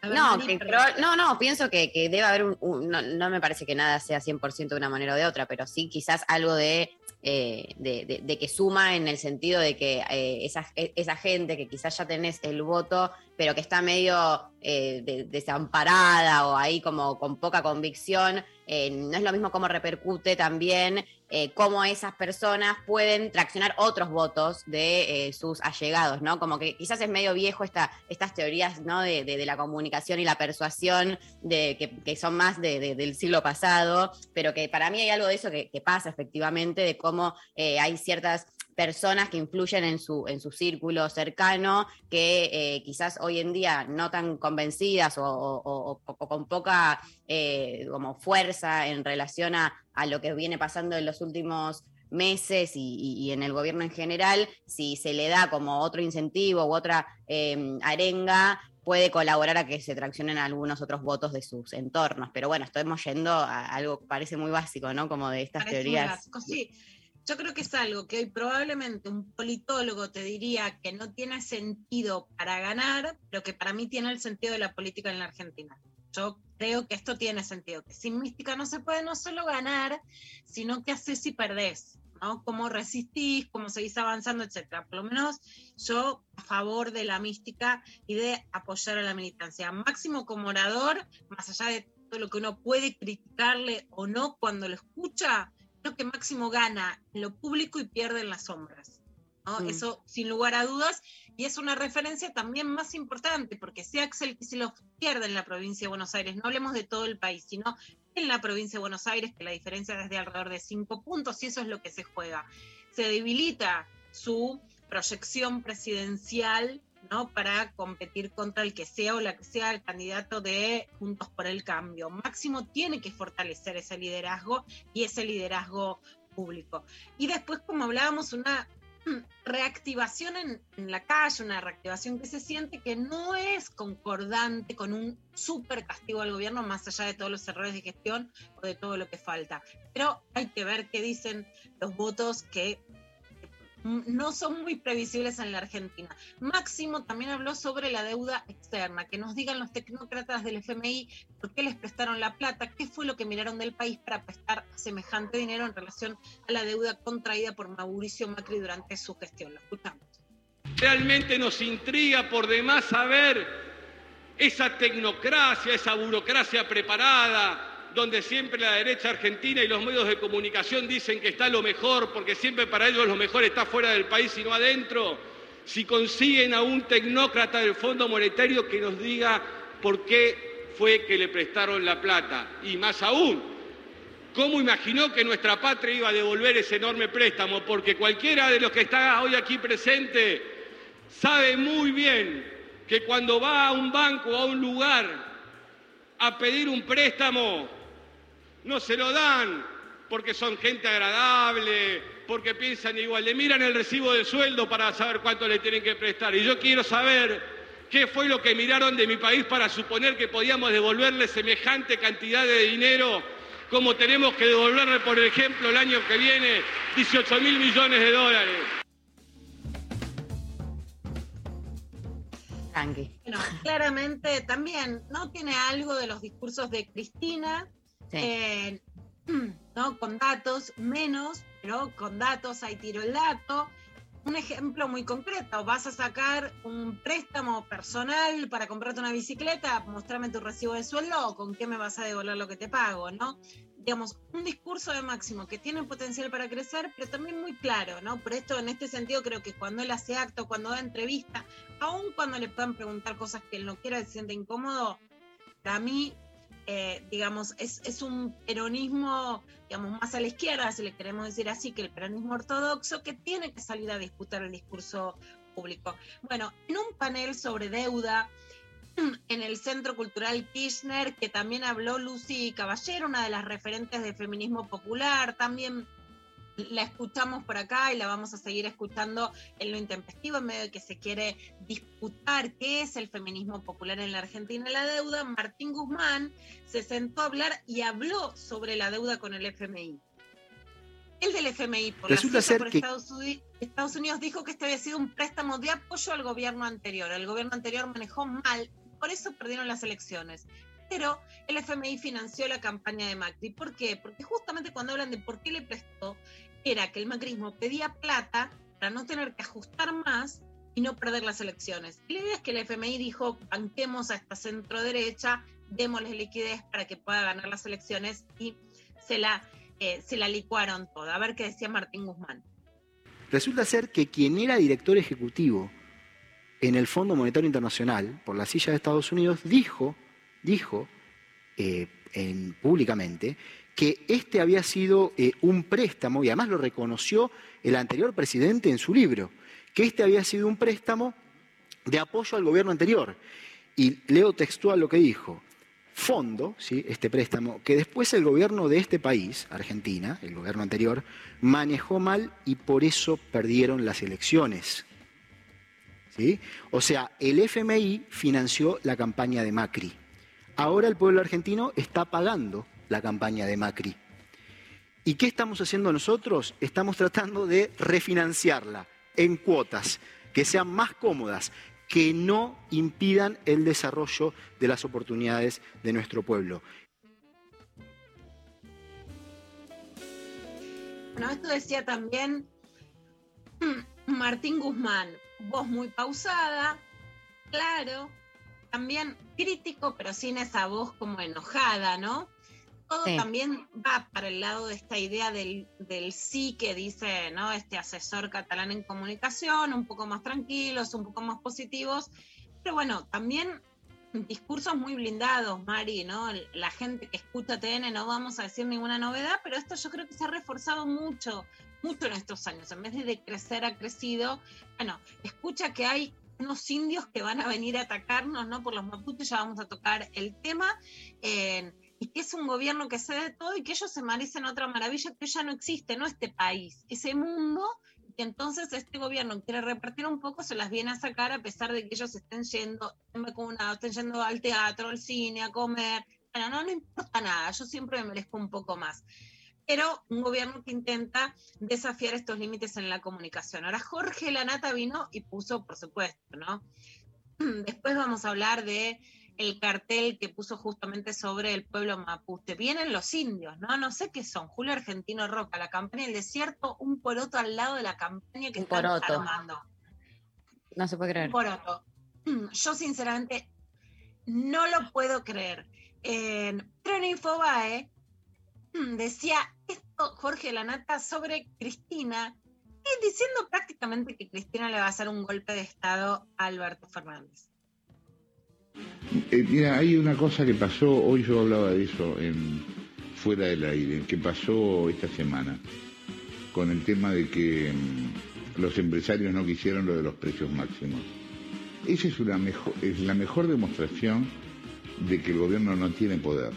A ver, No, que no, no, pienso que, que debe haber un, un- no, no me parece que nada sea 100% de una manera o de otra, pero sí quizás algo de, eh, de, que suma en el sentido de que eh, esa, e- esa gente que quizás ya tenés el voto pero que está medio eh, de- desamparada o ahí como con poca convicción, no es lo mismo cómo repercute también eh, cómo esas personas pueden traccionar otros votos de eh, sus allegados, ¿no? Como que quizás es medio viejo esta, estas teorías, ¿no? De, de- la comunicación y la persuasión, de, que, son más de- de- del siglo pasado, pero que para mí hay algo de eso que, que pasa efectivamente, de cómo eh, hay ciertas personas que influyen en su, en su círculo cercano, que eh, quizás hoy en día no tan convencidas o, o- o- o con poca eh, como fuerza en relación a, a lo que viene pasando en los últimos meses y, y- y en el gobierno en general, si se le da como otro incentivo u otra eh, arenga, puede colaborar a que se traccionen algunos otros votos de sus entornos. Pero bueno, estamos yendo a algo que parece muy básico, ¿no? Como de estas Parece muy teorías. básico, sí. Yo creo que es algo que hoy probablemente un politólogo te diría que no tiene sentido para ganar, pero que para mí tiene el sentido de la política en la Argentina. Yo creo que esto tiene sentido, que sin mística no se puede no solo ganar, sino que haces si perdés, ¿no? Cómo resistís, cómo seguís avanzando, etcétera. Por lo menos yo a favor de la mística y de apoyar a la militancia. Máximo como orador, más allá de todo lo que uno puede criticarle o no cuando lo escucha, creo que Máximo gana en lo público y pierde en las sombras. ¿no? Mm. Eso sin lugar a dudas. Y es una referencia también más importante, porque si Axel Kicillof pierde en la provincia de Buenos Aires, no hablemos de todo el país, sino en la provincia de Buenos Aires, que la diferencia es de alrededor de cinco puntos, y eso es lo que se juega. Se debilita su proyección presidencial para competir contra el que sea o la que sea el candidato de Juntos por el Cambio. Máximo tiene que fortalecer ese liderazgo y ese liderazgo público. Y después, como hablábamos, una reactivación en, en la calle, una reactivación que se siente que no es concordante con un súper castigo al gobierno, más allá de todos los errores de gestión o de todo lo que falta. Pero hay que ver qué dicen los votos que no son muy previsibles en la Argentina. Máximo también habló sobre la deuda externa, que nos digan los tecnócratas del FMI por qué les prestaron la plata, qué fue lo que miraron del país para prestar semejante dinero en relación a la deuda contraída por Mauricio Macri durante su gestión. Lo escuchamos. Realmente nos intriga por demás saber esa tecnocracia, esa burocracia preparada, donde siempre la derecha argentina y los medios de comunicación dicen que está lo mejor, porque siempre para ellos lo mejor está fuera del país y no adentro. Si consiguen a un tecnócrata del Fondo Monetario que nos diga por qué fue que le prestaron la plata. Y más aún, ¿cómo imaginó que nuestra patria iba a devolver ese enorme préstamo? Porque cualquiera de los que está hoy aquí presente sabe muy bien que cuando va a un banco o a un lugar a pedir un préstamo, no se lo dan porque son gente agradable, porque piensan igual, le miran el recibo del sueldo para saber cuánto le tienen que prestar. Y yo quiero saber qué fue lo que miraron de mi país para suponer que podíamos devolverle semejante cantidad de dinero como tenemos que devolverle, por ejemplo, el año que viene 18 mil millones de dólares. Bueno, claramente también no tiene algo de los discursos de Cristina, eh, ¿no? Con datos, menos, pero con datos, hay tiro el dato. Un ejemplo muy concreto, vas a sacar un préstamo personal para comprarte una bicicleta, mostrame tu recibo de sueldo con qué me vas a devolver lo que te pago, ¿no? Digamos, un discurso de máximo que tiene potencial para crecer, pero también muy claro, ¿no? Por esto, en este sentido, creo que cuando él hace acto, cuando da entrevista, aun cuando le puedan preguntar cosas que él no quiera, se siente incómodo, para mí eh, digamos, es, es, un peronismo, digamos, más a la izquierda, si le queremos decir así, que el peronismo ortodoxo, que tiene que salir a disputar el discurso público. Bueno, en un panel sobre deuda, en el Centro Cultural Kirchner, que también habló Lucy Caballero, una de las referentes del feminismo popular, también la escuchamos por acá y la vamos a seguir escuchando en lo intempestivo, en medio de que se quiere disputar qué es el feminismo popular en la Argentina. La deuda, Martín Guzmán se sentó a hablar y habló sobre la deuda con el FMI. El del FMI, por, Resulta la ser por que- Estados, Uni- Estados Unidos, dijo que este había sido un préstamo de apoyo al gobierno anterior. El gobierno anterior manejó mal, por eso perdieron las elecciones pero el FMI financió la campaña de Macri. ¿Por qué? Porque justamente cuando hablan de por qué le prestó, era que el macrismo pedía plata para no tener que ajustar más y no perder las elecciones. Y la idea es que el FMI dijo, banquemos a esta centro derecha, démosles liquidez para que pueda ganar las elecciones y se la, eh, se la licuaron toda. A ver qué decía Martín Guzmán. Resulta ser que quien era director ejecutivo en el Fondo Monetario Internacional, por la silla de Estados Unidos, dijo, dijo eh, en, públicamente que este había sido eh, un préstamo, y además lo reconoció el anterior presidente en su libro, que este había sido un préstamo de apoyo al gobierno anterior. Y leo textual lo que dijo. Fondo, ¿sí? este préstamo, que después el gobierno de este país, Argentina, el gobierno anterior, manejó mal y por eso perdieron las elecciones. ¿Sí? O sea, el FMI financió la campaña de Macri. Ahora el pueblo argentino está pagando la campaña de Macri. ¿Y qué estamos haciendo nosotros? Estamos tratando de refinanciarla en cuotas que sean más cómodas, que no impidan el desarrollo de las oportunidades de nuestro pueblo. Bueno, esto decía también Martín Guzmán, voz muy pausada, claro, también crítico, pero sin esa voz como enojada, ¿no? Todo Sí. también va para el lado de esta idea del, del sí que dice, ¿no? Este asesor catalán en comunicación, un poco más tranquilos, un poco más positivos, pero bueno, también discursos muy blindados, Mari, ¿no? La gente que escucha TN no vamos a decir ninguna novedad, pero esto yo creo que se ha reforzado mucho, mucho en estos años. En vez de decrecer, ha crecido. Bueno, escucha que hay unos indios que van a venir a atacarnos, ¿no? Por los mapuches, ya vamos a tocar el tema. eh, y que es un gobierno que se de todo y que ellos se merecen otra maravilla que ya no existe, no este país, ese mundo que entonces este gobierno quiere repartir un poco, se las viene a sacar a pesar de que ellos estén yendo, estén vacunados, estén yendo al teatro, al cine, a comer. Bueno, no, no importa nada, yo siempre me merezco un poco más. Pero un gobierno que intenta desafiar estos límites en la comunicación. Ahora Jorge Lanata vino y puso, por supuesto, ¿no? Después vamos a hablar de el cartel que puso justamente sobre el pueblo mapuche. Vienen los indios, ¿no? No sé qué son. Julio Argentino Roca, la campaña del desierto, un poroto al lado de la campaña que Un están poroto. armando. No se puede creer. Un poroto. Yo sinceramente no lo puedo creer. En Infobae decía esto Jorge Lanata sobre Cristina, y diciendo prácticamente que Cristina le va a hacer un golpe de Estado a Alberto Fernández. Eh, mira, hay una cosa que pasó, hoy yo hablaba de eso en fuera del aire, que pasó esta semana, con el tema de que mm, los empresarios no quisieron lo de los precios máximos. Esa es, es la mejor demostración de que el gobierno no tiene poder.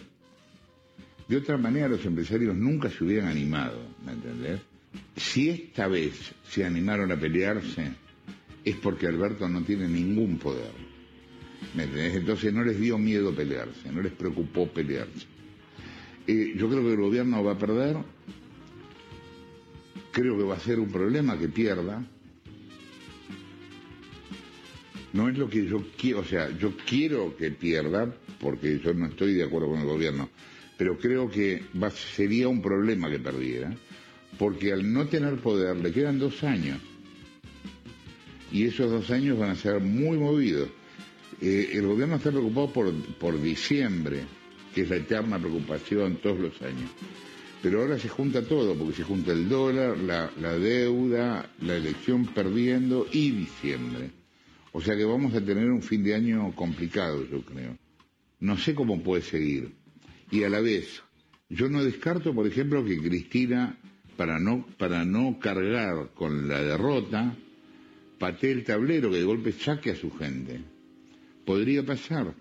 De otra manera, los empresarios nunca se hubieran animado, ¿me entendés? Si esta vez se animaron a pelearse, es porque Alberto no tiene ningún poder. Entonces no les dio miedo pelearse, no les preocupó pelearse. Yo creo que el gobierno va a perder, creo que va a ser un problema que pierda. No es lo que yo quiero, o sea, yo quiero que pierda, porque yo no estoy de acuerdo con el gobierno, pero creo que sería un problema que perdiera, porque al no tener poder le quedan dos años, y esos dos años van a ser muy movidos. Eh, el gobierno está preocupado por, por diciembre, que es la eterna preocupación todos los años. Pero ahora se junta todo, porque se junta el dólar, la, la deuda, la elección perdiendo y diciembre. O sea que vamos a tener un fin de año complicado, yo creo. No sé cómo puede seguir. Y a la vez, yo no descarto, por ejemplo, que Cristina, para no, para no cargar con la derrota, patee el tablero, que de golpe saque a su gente. Podría pasar.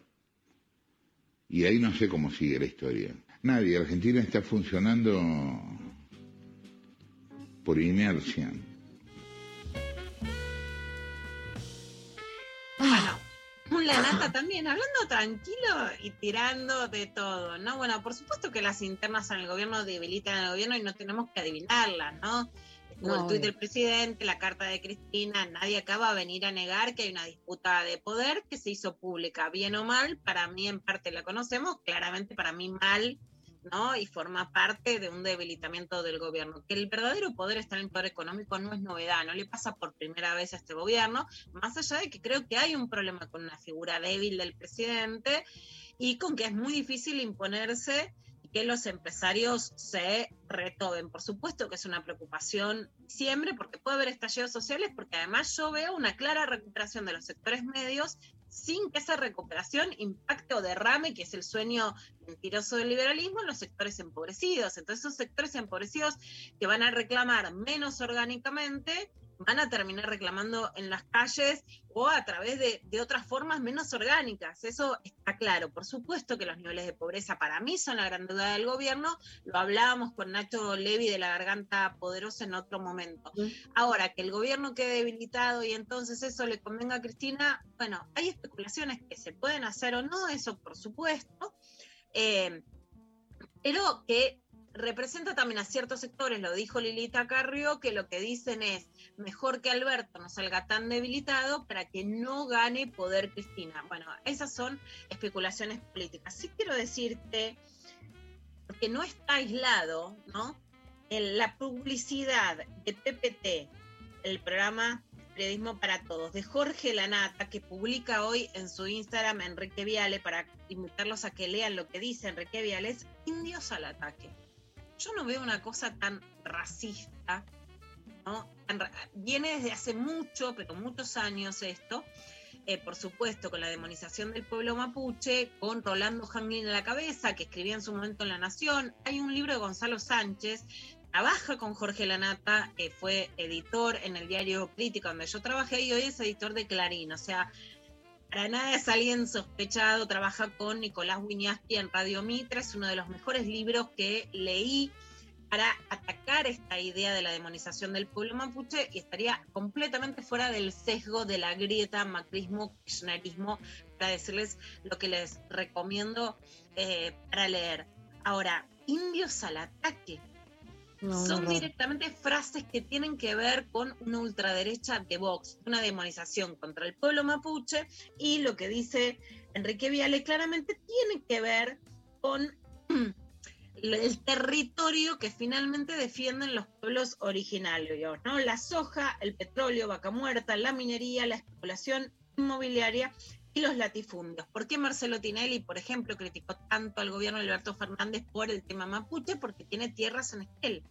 Y ahí no sé cómo sigue la historia. Nadie, Argentina está funcionando por inercia. Un Lanata también, hablando tranquilo y tirando de todo, ¿no? Bueno, por supuesto que las internas en el gobierno debilitan al gobierno y no tenemos que adivinarlas, ¿no? Estuvo No, el tuit del presidente, la carta de Cristina, nadie acaba a venir a negar que hay una disputa de poder que se hizo pública, bien o mal, para mí en parte la conocemos, claramente para mí mal, ¿no? Y forma parte de un debilitamiento del gobierno. Que el verdadero poder está en el poder económico no es novedad, no le pasa por primera vez a este gobierno, más allá de que creo que hay un problema con una figura débil del presidente y con que es muy difícil imponerse que los empresarios se retoben. Por supuesto que es una preocupación siempre, porque puede haber estallidos sociales, porque además yo veo una clara recuperación de los sectores medios sin que esa recuperación impacte o derrame, que es el sueño mentiroso del liberalismo, en los sectores empobrecidos. Entonces esos sectores empobrecidos que van a reclamar menos orgánicamente, van a terminar reclamando en las calles o a través de, de, otras formas menos orgánicas. Eso está claro. Por supuesto que los niveles de pobreza para mí son la gran duda del gobierno. Lo hablábamos con Nacho Levi de la Garganta Poderosa en otro momento. Ahora, que el gobierno quede debilitado y entonces eso le convenga a Cristina, bueno, hay especulaciones que se pueden hacer o no, eso por supuesto. Eh, pero que representa también a ciertos sectores, lo dijo Lilita Carrió, que lo que dicen es mejor que Alberto no salga tan debilitado para que no gane poder Cristina. Bueno, esas son especulaciones políticas. Sí quiero decirte, porque no está aislado, ¿no? En la publicidad de PPT, el programa Periodismo para Todos, de Jorge Lanata, que publica hoy en su Instagram Enrique Viale, para invitarlos a que lean lo que dice Enrique Viale, es indios al ataque yo no veo una cosa tan racista, ¿no? viene desde hace mucho, pero muchos años esto, eh, por supuesto, con la demonización del pueblo mapuche, con Rolando Janglin en la cabeza, que escribía en su momento en La Nación. Hay un libro de Gonzalo Sánchez, trabaja con Jorge Lanata, que fue editor en el diario Crítica, donde yo trabajé, y hoy es editor de Clarín. O sea, para nada es alguien sospechado, trabaja con Nicolás Wiñaski en Radio Mitra, es uno de los mejores libros que leí para atacar esta idea de la demonización del pueblo mapuche y estaría completamente fuera del sesgo de la grieta macrismo-kirchnerismo para decirles lo que les recomiendo eh, para leer. Ahora, indios al ataque. No, Son no. directamente frases que tienen que ver con una ultraderecha de Vox, una demonización contra el pueblo mapuche y lo que dice Enrique Viale claramente tiene que ver con el territorio que finalmente defienden los pueblos originarios, ¿no? La soja, el petróleo, vaca muerta, la minería, la especulación inmobiliaria y los latifundios. ¿Por qué Marcelo Tinelli, por ejemplo, criticó tanto al gobierno de Alberto Fernández por el tema mapuche? Porque tiene tierras en Esquel.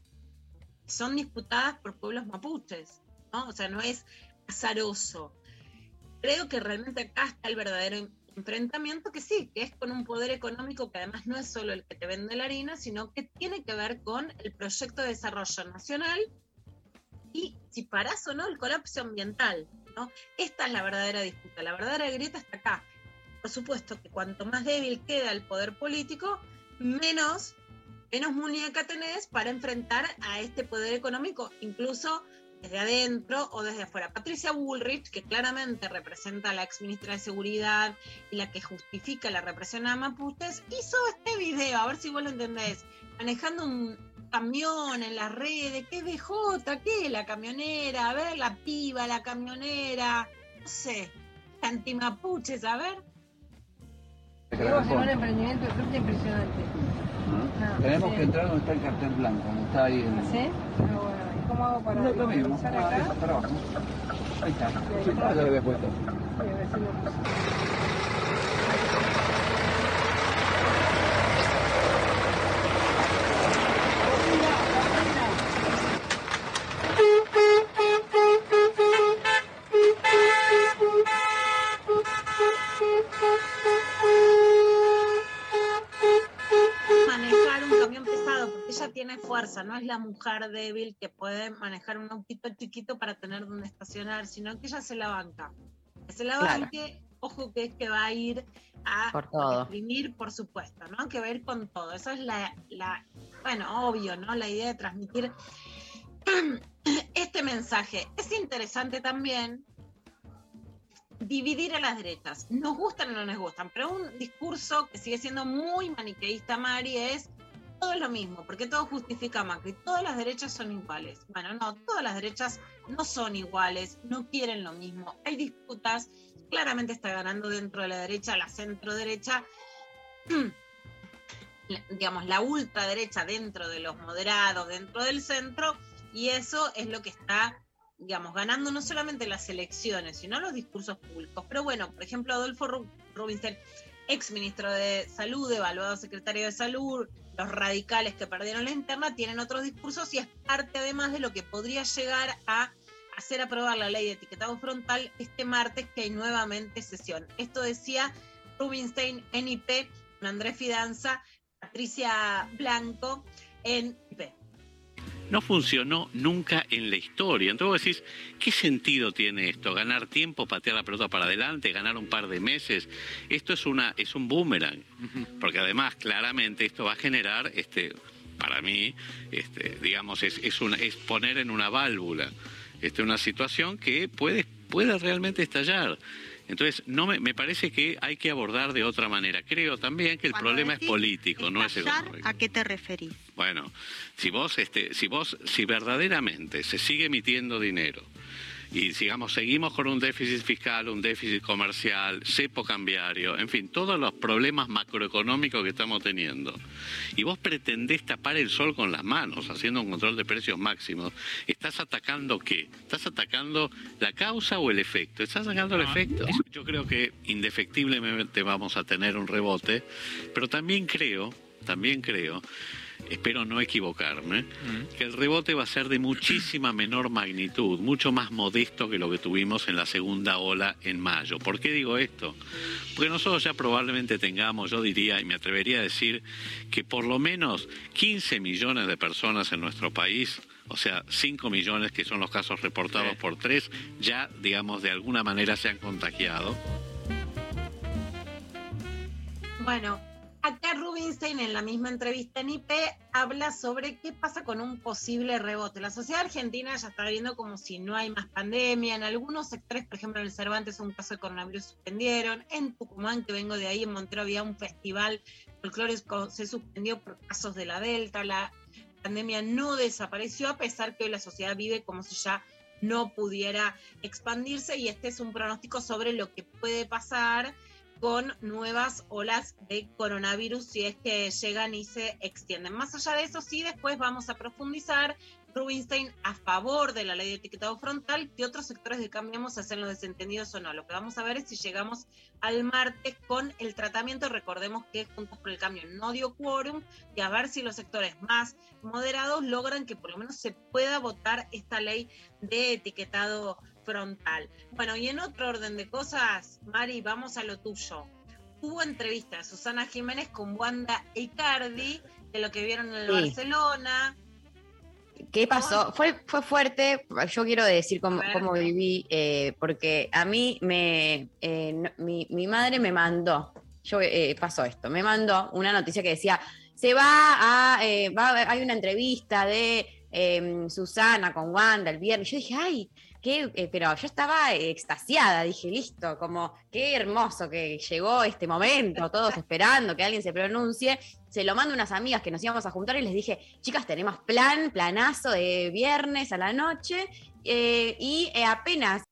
Son disputadas por pueblos mapuches, ¿no? O sea, no es azaroso. Creo que realmente acá está el verdadero enfrentamiento que sí, que es con un poder económico que además no es solo el que te vende la harina, sino que tiene que ver con el proyecto de desarrollo nacional y si parás o no el colapso ambiental. ¿no? Esta es la verdadera disputa, la verdadera grieta está acá. Por supuesto que cuanto más débil queda el poder político, menos, menos muñeca tenés para enfrentar a este poder económico, incluso desde adentro o desde afuera. Patricia Bullrich, que claramente representa a la ex ministra de Seguridad y la que justifica la represión a mapuches, hizo este video, a ver si vos lo entendés, manejando un camión en las redes, ¿qué es BJ? ¿Qué es la camionera? A ver, la piba, la camionera, no sé, antimapuches, a ver. Tenemos un emprendimiento de impresionante. No, Tenemos sí. que entrar donde está el cartel blanco, donde está ahí el... ¿Sí? Pero bueno, ¿y cómo hago para Lo, lo mismo, ah, acá? Ahí está. ahí Sí, está. ya lo había puesto. Voy a ver si lo puse. manejar un camión pesado, porque ella tiene fuerza, no es la mujer débil que puede manejar un autito chiquito para tener donde estacionar, sino que ella se la banca. Que se la Claro. banque, ojo que es que va a ir a Por todo. exprimir, por supuesto, ¿no? Que va a ir con todo. Eso es la, la, bueno, obvio, ¿no? La idea de transmitir este mensaje. Es interesante también dividir a las derechas. Nos gustan o no nos gustan, pero un discurso que sigue siendo muy maniqueísta, Mari, es todo es lo mismo, porque todo justifica a Macri. Todas las derechas son iguales. Bueno, no, todas las derechas no son iguales, no quieren lo mismo. Hay disputas, claramente está ganando dentro de la derecha, la centro derecha. digamos, la ultraderecha dentro de los moderados, dentro del centro, y eso es lo que está, digamos, ganando no solamente las elecciones, sino los discursos públicos. Pero bueno, por ejemplo, Adolfo Ru- Rubinstein, ex ministro de Salud, evaluado secretario de Salud, los radicales que perdieron la interna, tienen otros discursos y es parte además de lo que podría llegar a hacer aprobar la ley de etiquetado frontal este martes que hay nuevamente sesión. Esto decía Rubinstein en IP, Andrés Fidanza, Patricia Blanco en IP. No funcionó nunca en la historia. Entonces vos decís, ¿qué sentido tiene esto? ¿Ganar tiempo, patear la pelota para adelante, ganar un par de meses? Esto es, una, es un boomerang, porque además claramente esto va a generar, este, para mí, este, digamos, es, es, una, es poner en una válvula este, una situación que puede, puede realmente estallar. Entonces, no me, me parece que hay que abordar de otra manera. Creo también que el Cuando problema es político, no es económico. ¿A qué te referís? Bueno, si vos, este, si vos, si verdaderamente se sigue emitiendo dinero y digamos seguimos con un déficit fiscal, un déficit comercial, cepo cambiario, en fin, todos los problemas macroeconómicos que estamos teniendo, y vos pretendés tapar el sol con las manos, haciendo un control de precios máximos, estás atacando qué? ¿Estás atacando la causa o el efecto? Estás atacando el efecto. Yo creo que indefectiblemente vamos a tener un rebote, pero también creo, también creo espero no equivocarme, que el rebote va a ser de muchísima menor magnitud, mucho más modesto que lo que tuvimos en la segunda ola en mayo. ¿Por qué digo esto? Porque nosotros ya probablemente tengamos, yo diría y me atrevería a decir, que por lo menos 15 millones de personas en nuestro país, o sea, 5 millones que son los casos reportados por tres, ya, digamos, de alguna manera se han contagiado. Bueno, acá Rubinstein en la misma entrevista en IP habla sobre qué pasa con un posible rebote. La sociedad argentina ya está viendo como si no hay más pandemia. En algunos sectores, por ejemplo, en el Cervantes un caso de coronavirus suspendieron. En Tucumán, que vengo de ahí, en Montero había un festival folclórico, se suspendió por casos de la Delta. La pandemia no desapareció a pesar que hoy la sociedad vive como si ya no pudiera expandirse y este es un pronóstico sobre lo que puede pasar con nuevas olas de coronavirus si es que llegan y se extienden. Más allá de eso, sí, después vamos a profundizar. Rubinstein a favor de la ley de etiquetado frontal, que otros sectores de Cambiemos hacen los desentendidos o no. Lo que vamos a ver es si llegamos al martes con el tratamiento. Recordemos que Juntos por el Cambio no dio quórum y a ver si los sectores más moderados logran que por lo menos se pueda votar esta ley de etiquetado frontal. Bueno, y en otro orden de cosas, Mari, vamos a lo tuyo. Hubo entrevista de Susana Jiménez con Wanda Icardi de lo que vieron en el Sí. Barcelona. ¿Qué pasó? Fue, fue fuerte. Yo quiero decir cómo, cómo viví, eh, porque a mí me. eh, no- mi, mi madre me mandó. Yo eh, pasó esto. Me mandó una noticia que decía: se va a. va a haber- hay una entrevista de eh, Susana con Wanda el viernes. Yo dije, ay. Eh, pero yo estaba extasiada, dije, listo, como qué hermoso que llegó este momento, todos esperando que alguien se pronuncie se lo mando a unas amigas que nos íbamos a juntar y les dije, chicas, tenemos plan, planazo de viernes a la noche, eh, y eh, apenas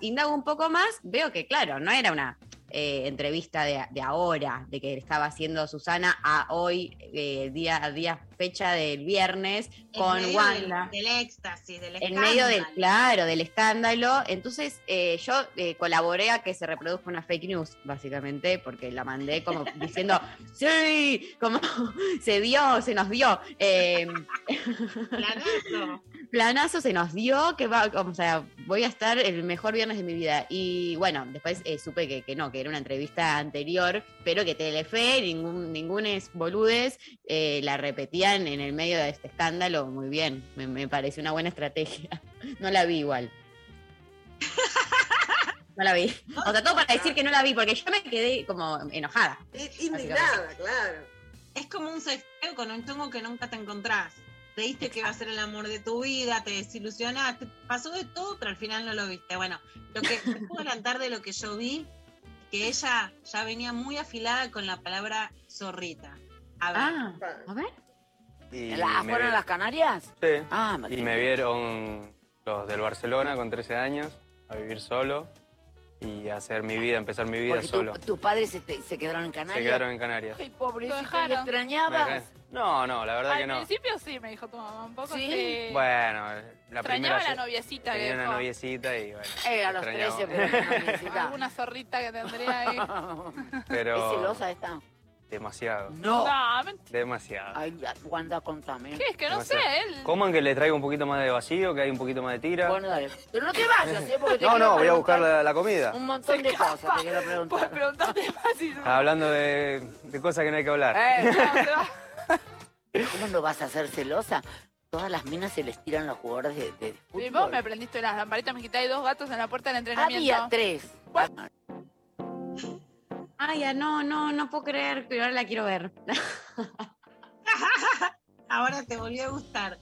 indago un poco más, veo que, claro, no era una entrevista de, ahora, de que estaba haciendo Susana a hoy, día, día, fecha del viernes, en con medio Wanda Del, del éxtasis, del en medio del, escándalo. claro, del escándalo. Entonces eh, yo eh, colaboré a que se reproduzca una fake news, básicamente, porque la mandé como diciendo, sí, como se dio, se nos dio. Eh, Planazo. planazo se nos dio, que va, o sea, voy a estar el mejor viernes de mi vida. Y bueno, después eh, supe que, que no, que era una entrevista anterior, pero que Telefe, ningún, ningún es boludes, la en el medio de este escándalo muy bien. Me, me pareció una buena estrategia. No la vi igual. No la vi. O sea, todo para decir que no la vi, porque yo me quedé como enojada. Indignada, claro. Es como un sexteo con un chongo que nunca te encontrás. Creíste que iba a ser el amor de tu vida, te desilusionaste, pasó de todo, pero al final no lo viste. Bueno, lo que te puedo adelantar de lo que yo vi, que ella ya venía muy afilada con la palabra zorrita. A ver. Ah, a ver. Y ¿La- me ¿Fueron vi- las Canarias? Sí. Ah, y me vieron los del Barcelona con 13 años, a vivir solo. y hacer mi vida, empezar mi vida Porque tu- solo. tus padres se, te- se quedaron en Canarias. Se quedaron en Canarias. Ay, pobrecito, Lo ¿le dejaron. extrañabas? No, no, la verdad Al que no. principio sí, me dijo tu mamá. Un poco ¿Sí? Bueno, la Extrañaba primera... la se- noviecita Tenía una noviecita y bueno. Eh, a los extrañaba. 13, pero una noviecita. Alguna zorrita que tendría ahí. Pero- ¿Es celosa esta? Demasiado. No. No, ment- Demasiado. Ay, Wanda, contame. ¿Qué? Es que no sé, Demasiado. él. Coman que le traigo un poquito más de vacío, que hay un poquito más de tira. Bueno, dale. Pero no te vayas, ¿eh? Porque te No, quiero no, voy a buscar preguntar la, la comida. Un montón de cosas te quiero preguntar. Preguntarte más y Hablando de, de cosas que no hay que hablar. Eh, no, va. ¿Cómo no vas a ser celosa? Todas las minas se les tiran los jugadores de, de Y fútbol. vos me aprendiste las lamparitas, me quitáis dos gatos en la puerta del entrenamiento. Había tres. Ay, ya no, no, no puedo creer que ahora la quiero ver. Ahora te volvió a gustar.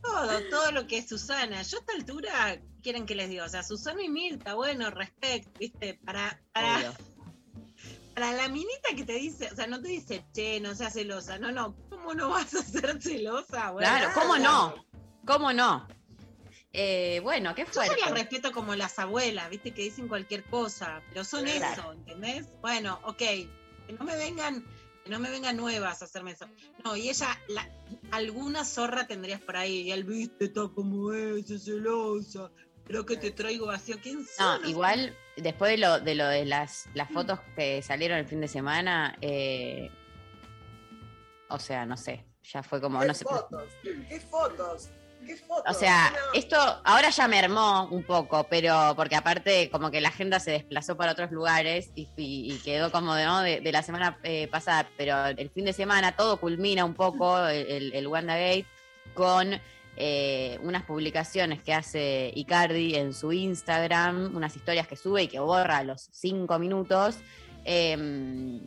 Todo, todo lo que es Susana. Yo a esta altura, ¿qué quieren que les diga? O sea, Susana y Mirta, bueno, respect, ¿viste? Para, para, para la minita que te dice, o sea, no te dice, che, no seas celosa. No, no, ¿cómo no vas a ser celosa? Bueno, Claro, ¿cómo no? ¿Cómo no? Eh, bueno, qué Yo fuerte. las respeto como las abuelas, viste, que dicen cualquier cosa, pero son Claro. eso, ¿entendés? Bueno, ok, que no me vengan, que no me vengan nuevas a hacerme eso. No, y ella, la- alguna zorra tendrías por ahí, y él, viste, está como es, es celosa, pero que te traigo vacío, ¿quién No, son? igual, después de lo de, lo de las, las fotos que salieron el fin de semana, eh, o sea, no sé, ya fue como, no sé. fotos? ¿Qué fotos? O sea, No. esto ahora ya mermó un poco, pero porque aparte como que la agenda se desplazó para otros lugares y, y- y quedó como de, ¿no? de, de la semana eh, pasada, pero el fin de semana todo culmina un poco el, el WandaGate con eh, unas publicaciones que hace Icardi en su Instagram, unas historias que sube y que borra a los cinco minutos. eh,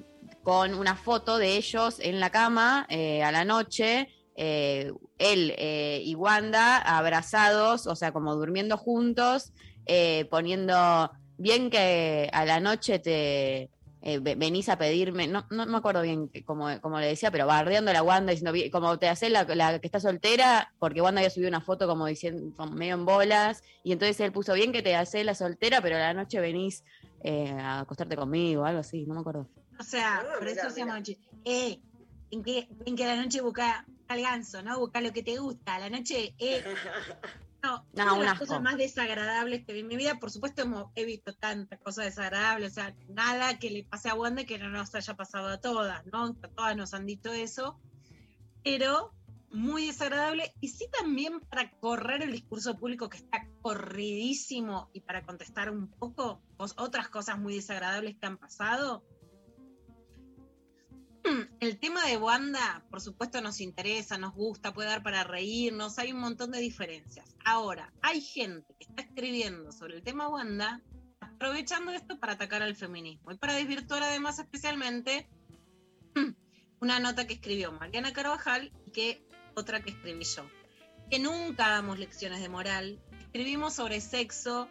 con una foto de ellos en la cama eh, a la noche, eh, él eh, y Wanda abrazados, o sea, como durmiendo juntos, eh, poniendo bien que a la noche te eh, ve- venís a pedirme, no, no me acuerdo bien cómo, cómo le decía, pero bardeando a la Wanda, diciendo, "Vi- como te hace la, la que está soltera, porque Wanda había subido una foto como diciendo, medio en bolas, y entonces él puso bien que te hace la soltera, pero a la noche venís eh, a acostarte conmigo, algo así, no me acuerdo. O sea, Ah, por eso se mirá. llama noche. Eh, en que, en que a la noche busca al ganso, ¿no? Busca lo que te gusta. La noche, eh. No, No, una de las cosas más desagradables que vi en mi vida, por supuesto, hemos- he visto tantas cosas desagradables, o sea, nada que le pase a Wanda que no nos haya pasado a todas, ¿no? A todas nos han dicho eso, pero muy desagradable y sí también para correr el discurso público que está corridísimo y para contestar un poco otras cosas muy desagradables que han pasado. El tema de Wanda, por supuesto, nos interesa, nos gusta, puede dar para reírnos, hay un montón de diferencias. Ahora, hay gente que está escribiendo sobre el tema Wanda, aprovechando esto para atacar al feminismo y para desvirtuar además especialmente una nota que escribió Mariana Carvajal y que otra que escribí yo. Que nunca damos lecciones de moral, escribimos sobre sexo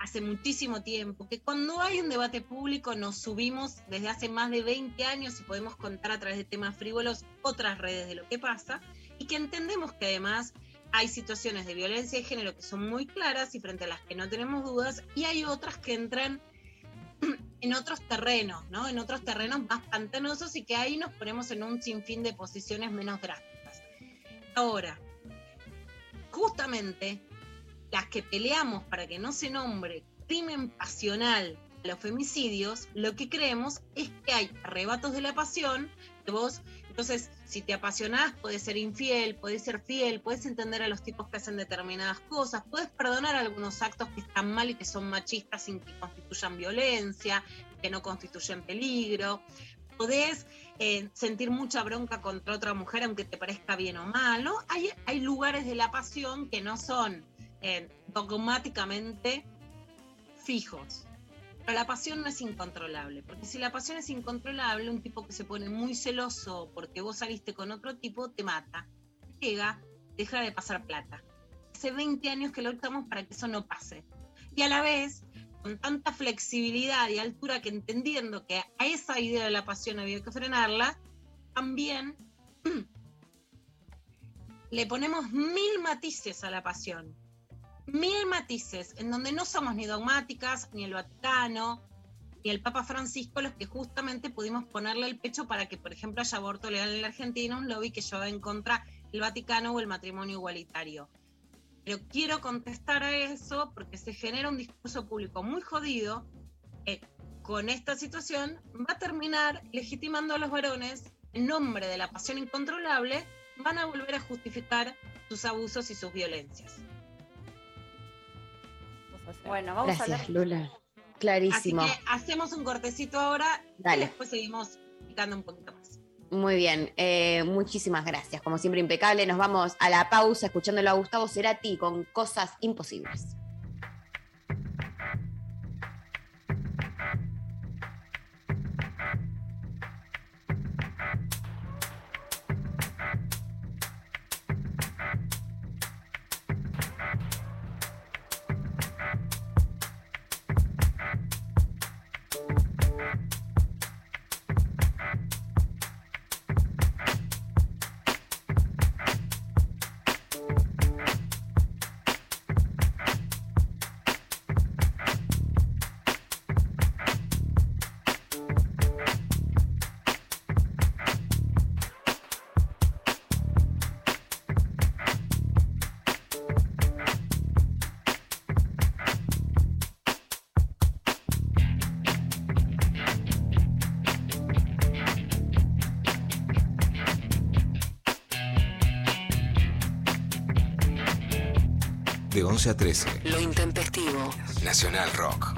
hace muchísimo tiempo, que cuando hay un debate público nos subimos desde hace más de 20 años y podemos contar a través de temas frívolos otras redes de lo que pasa y que entendemos que además hay situaciones de violencia de género que son muy claras y frente a las que no tenemos dudas y hay otras que entran en otros terrenos, ¿no? En otros terrenos más pantanosos y que ahí nos ponemos en un sinfín de posiciones menos drásticas. Ahora, justamente las que peleamos para que no se nombre crimen pasional a los femicidios, lo que creemos es que hay arrebatos de la pasión, que vos, entonces, si te apasionás, puedes ser infiel, puedes ser fiel, puedes entender a los tipos que hacen determinadas cosas, puedes perdonar algunos actos que están mal y que son machistas sin que constituyan violencia, que no constituyen peligro, podés eh, sentir mucha bronca contra otra mujer aunque te parezca bien o mal, ¿no? Hay, hay lugares de la pasión que no son dogmáticamente fijos. Pero la pasión no es incontrolable, porque si la pasión es incontrolable, un tipo que se pone muy celoso porque vos saliste con otro tipo, te mata, llega, deja de pasar plata. Hace 20 años que lo luchamos para que eso no pase. Y a la vez, con tanta flexibilidad y altura que entendiendo que a esa idea de la pasión había que frenarla, también le ponemos mil matices a la pasión. Mil matices en donde no somos ni dogmáticas, ni el Vaticano, ni el Papa Francisco los que justamente pudimos ponerle el pecho para que, por ejemplo, haya aborto legal en la Argentina, un lobby que lleva en contra el Vaticano o el matrimonio igualitario. Pero quiero contestar a eso porque se genera un discurso público muy jodido. que con esta situación va a terminar legitimando a los varones en nombre de la pasión incontrolable, van a volver a justificar sus abusos y sus violencias. Bueno, vamos a Gracias, hablar. Lula. Clarísimo. Así que hacemos un cortecito ahora Dale. y después seguimos picando un poquito más. Muy bien, eh, muchísimas gracias. Como siempre, impecable. Nos vamos a la pausa escuchándolo a Gustavo Cerati con Cosas Imposibles. 11 a 13. Lo intempestivo. Nacional Rock.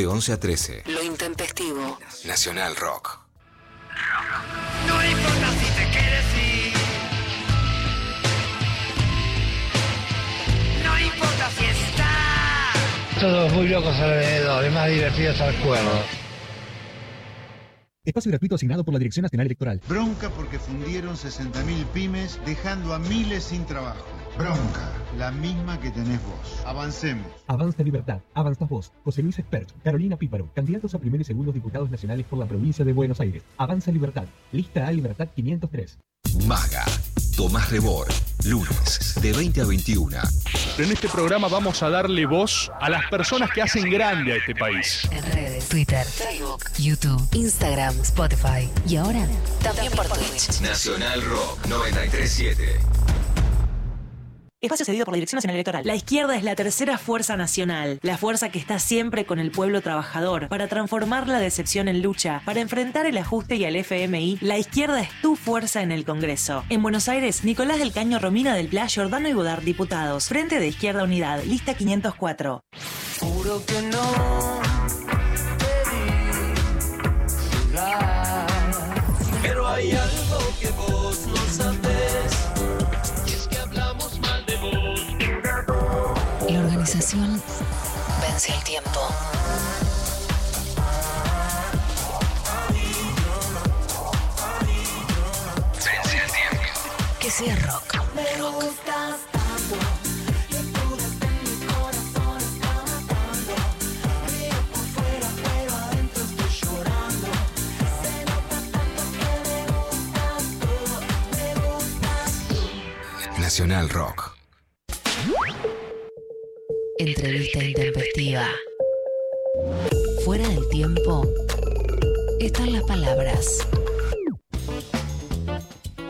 De 11 a 13. Lo intempestivo. Nacional Rock. No importa si te quieres ir. No importa si está. Todos muy locos alrededor, es más divertido estar cuerdo. Espacio gratuito asignado por la Dirección Nacional Electoral. Bronca porque fundieron 60.000 pymes dejando a miles sin trabajo. Bronca, la misma que tenés vos. Avancemos. Avanza Libertad, avanzas vos. José Luis Expert, Carolina Píparo, candidatos a primer y segundo diputados nacionales por la provincia de Buenos Aires. Avanza Libertad, lista A Libertad 503. Maga. Tomás Rebor. Lunes, de 20 a 21. En este programa vamos a darle voz a las personas que hacen grande a este país. En redes, Twitter, Facebook, YouTube, Instagram, Spotify y ahora también por Twitch. Nacional Rock 937. Espacio cedido por la Dirección Nacional Electoral. La izquierda es la tercera fuerza nacional, la fuerza que está siempre con el pueblo trabajador, para transformar la decepción en lucha, para enfrentar el ajuste y al FMI. La izquierda es tu fuerza en el Congreso. En Buenos Aires, Nicolás del Caño, Romina del Pla, Jordano y Godard, diputados. Frente de Izquierda Unidad, lista 504. Juro que no Vence el tiempo. Vence el tiempo. Que sea rock. Me gustas tanto. Y tú desde mi corazón está matando. Río por fuera, pero adentro estoy llorando. Se nota tanto que me gustas tú. Me gustas tú. Nacional Rock. Entrevista intempestiva. Fuera del tiempo están las palabras.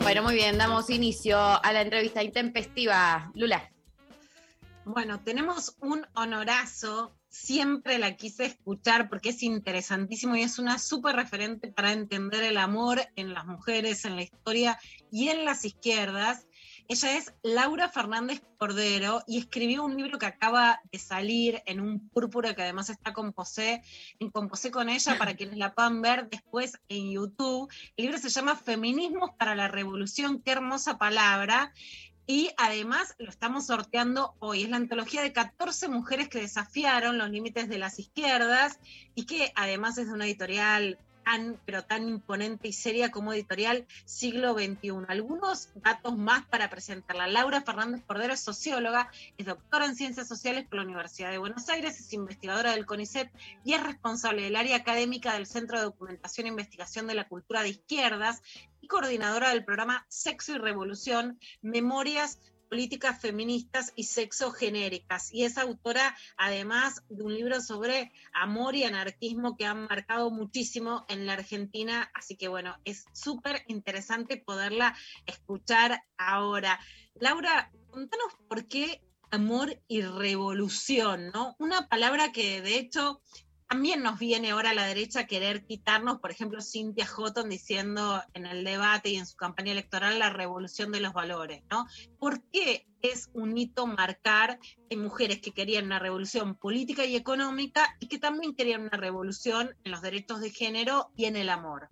Bueno, muy bien, damos inicio a la entrevista intempestiva. Lula. Bueno, tenemos un honorazo. Siempre la quise escuchar porque es interesantísimo y es una súper referente para entender el amor en las mujeres, en la historia y en las izquierdas. Ella es Laura Fernández Cordero y escribió un libro que acaba de salir en un púrpura que además está con Posé, en Composé con ella para quienes la puedan ver después en YouTube. El libro se llama Feminismos para la Revolución, qué hermosa palabra. Y además lo estamos sorteando hoy. Es la antología de 14 mujeres que desafiaron los límites de las izquierdas y que además es de una editorial tan, pero tan imponente y seria como editorial siglo XXI. Algunos datos más para presentarla. Laura Fernández Cordero es socióloga, es doctora en ciencias sociales por la Universidad de Buenos Aires, es investigadora del CONICET y es responsable del área académica del Centro de Documentación e Investigación de la Cultura de Izquierdas y coordinadora del programa Sexo y Revolución, Memorias políticas feministas y sexogenéricas. Y es autora, además, de un libro sobre amor y anarquismo que han marcado muchísimo en la Argentina. Así que, bueno, es súper interesante poderla escuchar ahora. Laura, contanos por qué amor y revolución, ¿no? Una palabra que, de hecho, también nos viene ahora a la derecha a querer quitarnos, por ejemplo, Cynthia Houghton diciendo en el debate y en su campaña electoral la revolución de los valores, ¿no? ¿Por qué es un hito marcar en mujeres que querían una revolución política y económica y que también querían una revolución en los derechos de género y en el amor?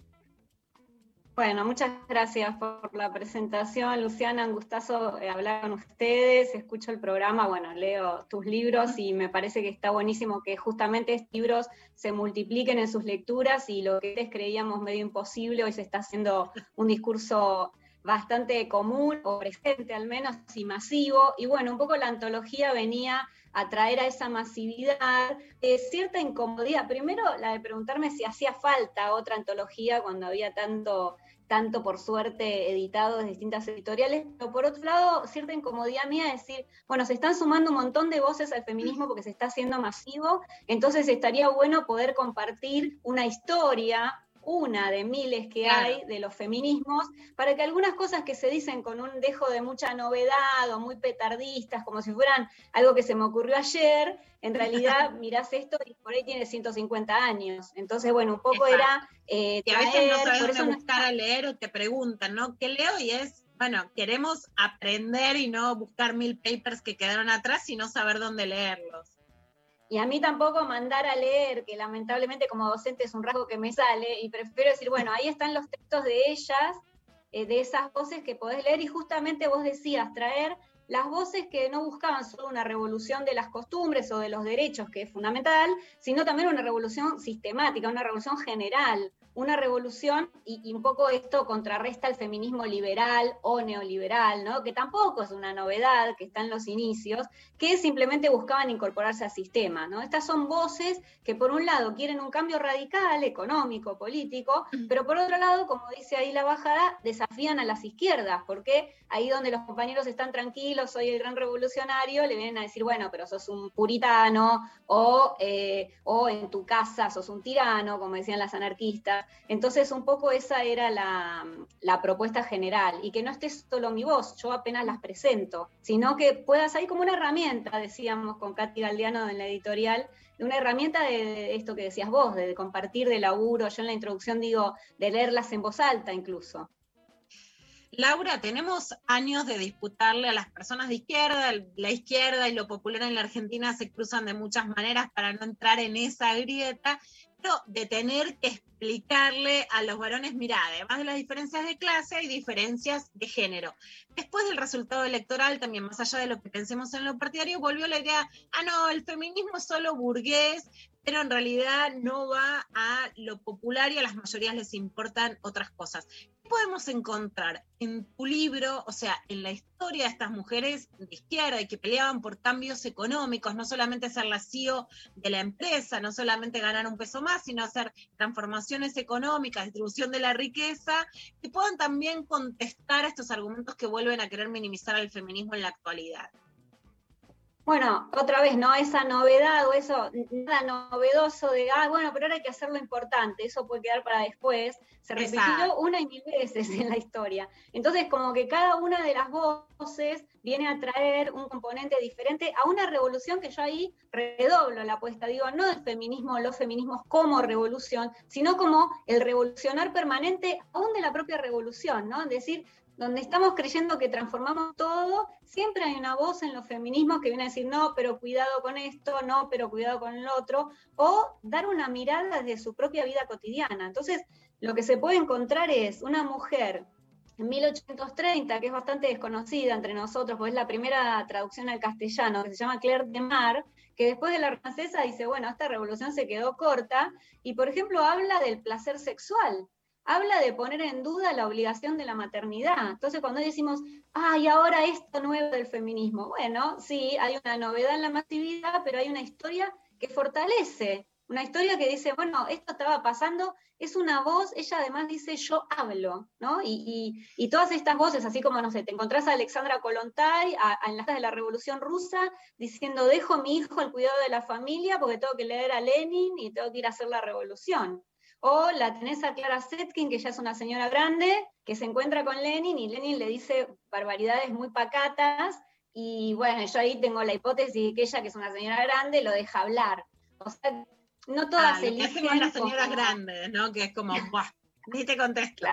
Bueno, muchas gracias por la presentación, Luciana. Un gustazo eh, hablar con ustedes. Escucho el programa, bueno, leo tus libros y me parece que está buenísimo que justamente estos libros se multipliquen en sus lecturas y lo que antes creíamos medio imposible hoy se está haciendo un discurso bastante común o presente al menos y masivo. Y bueno, un poco la antología venía a traer a esa masividad eh, cierta incomodidad. Primero, la de preguntarme si hacía falta otra antología cuando había tanto tanto por suerte editado de distintas editoriales, pero por otro lado, cierta incomodidad mía de decir, bueno, se están sumando un montón de voces al feminismo porque se está haciendo masivo, entonces estaría bueno poder compartir una historia, una de miles que Claro. hay de los feminismos, para que algunas cosas que se dicen con un dejo de mucha novedad o muy petardistas, como si fueran algo que se me ocurrió ayer, en realidad mirás esto y por ahí tiene 150 años. Entonces, bueno, un poco Exacto. era eh, que a veces no sabes por eso no buscar a leer o te preguntan, ¿no? ¿Qué leo? Y es, bueno, queremos aprender y no buscar mil papers que quedaron atrás, sino saber dónde leerlos. Y a mí tampoco mandar a leer, que lamentablemente como docente es un rasgo que me sale, y prefiero decir, bueno, ahí están los textos de ellas, eh, de esas voces que podés leer, y justamente vos decías, traer las voces que no buscaban solo una revolución de las costumbres o de los derechos, que es fundamental, sino también una revolución sistemática, una revolución general, una revolución, y, un poco esto contrarresta el feminismo liberal o neoliberal, ¿no? que tampoco es una novedad, que está en los inicios, que simplemente buscaban incorporarse al sistema. ¿no? Estas son voces que por un lado quieren un cambio radical, económico, político, pero por otro lado, como dice ahí la bajada, desafían a las izquierdas, porque ahí donde los compañeros están tranquilos, soy el gran revolucionario, le vienen a decir, bueno, pero sos un puritano, o, eh, o en tu casa sos un tirano, como decían las anarquistas. Entonces, un poco esa era la, propuesta general, y que no esté solo mi voz, yo apenas las presento, sino que puedas ahí como una herramienta, decíamos con Katy Galdiano en la editorial, una herramienta de, esto que decías vos, de compartir de laburo, yo en la introducción digo, de leerlas en voz alta incluso. Laura, tenemos años de disputarle a las personas de izquierda, la izquierda y lo popular en la Argentina se cruzan de muchas maneras para no entrar en esa grieta, de tener que explicarle a los varones, mira, además de las diferencias de clase, hay diferencias de género. Después del resultado electoral, también más allá de lo que pensemos en lo partidario, volvió la idea, ah, no, el feminismo es solo burgués, pero en realidad no va a lo popular y a las mayorías les importan otras cosas. ¿Qué podemos encontrar en tu libro, o sea, en la historia de estas mujeres de izquierda y que peleaban por cambios económicos, no solamente ser la CEO de la empresa, no solamente ganar un peso más, sino hacer transformaciones económicas, distribución de la riqueza, que puedan también contestar a estos argumentos que vuelven a querer minimizar al feminismo en la actualidad? Bueno, otra vez, ¿no? Esa novedad o eso, nada novedoso de, ah, bueno, pero ahora hay que hacerlo importante, eso puede quedar para después. Se repitió una y mil veces en la historia. Entonces, como que cada una de las voces viene a traer un componente diferente a una revolución que yo ahí redoblo la apuesta. Digo, no del feminismo, los feminismos como revolución, sino como el revolucionar permanente aún de la propia revolución, ¿no? Es decir, donde estamos creyendo que transformamos todo, siempre hay una voz en los feminismos que viene a decir, no, pero cuidado con esto, no, pero cuidado con el otro, o dar una mirada desde su propia vida cotidiana. Entonces, lo que se puede encontrar es una mujer en 1830, que es bastante desconocida entre nosotros, porque es la primera traducción al castellano, que se llama Claire de Mar, que después de la francesa dice, bueno, esta revolución se quedó corta, y por ejemplo habla del placer sexual, habla de poner en duda la obligación de la maternidad. Entonces, cuando decimos, ay, ahora esto nuevo del feminismo, bueno, sí, hay una novedad en la masividad, pero hay una historia que fortalece, una historia que dice, bueno, esto estaba pasando, es una voz, ella además dice, yo hablo, ¿no? Y, todas estas voces, así como, no sé, te encontrás a Alexandra Kolontai, a, en las de la Revolución Rusa, diciendo, dejo a mi hijo al cuidado de la familia porque tengo que leer a Lenin y tengo que ir a hacer la revolución. O la tenés a Clara Setkin, que ya es una señora grande, que se encuentra con Lenin y Lenin le dice barbaridades muy pacatas. Y bueno, yo ahí tengo la hipótesis de que ella, que es una señora grande, lo deja hablar. O sea, no todas ah, eligen. las señoras grandes, ¿no? Que es como, ¡buah! Ni te contesto.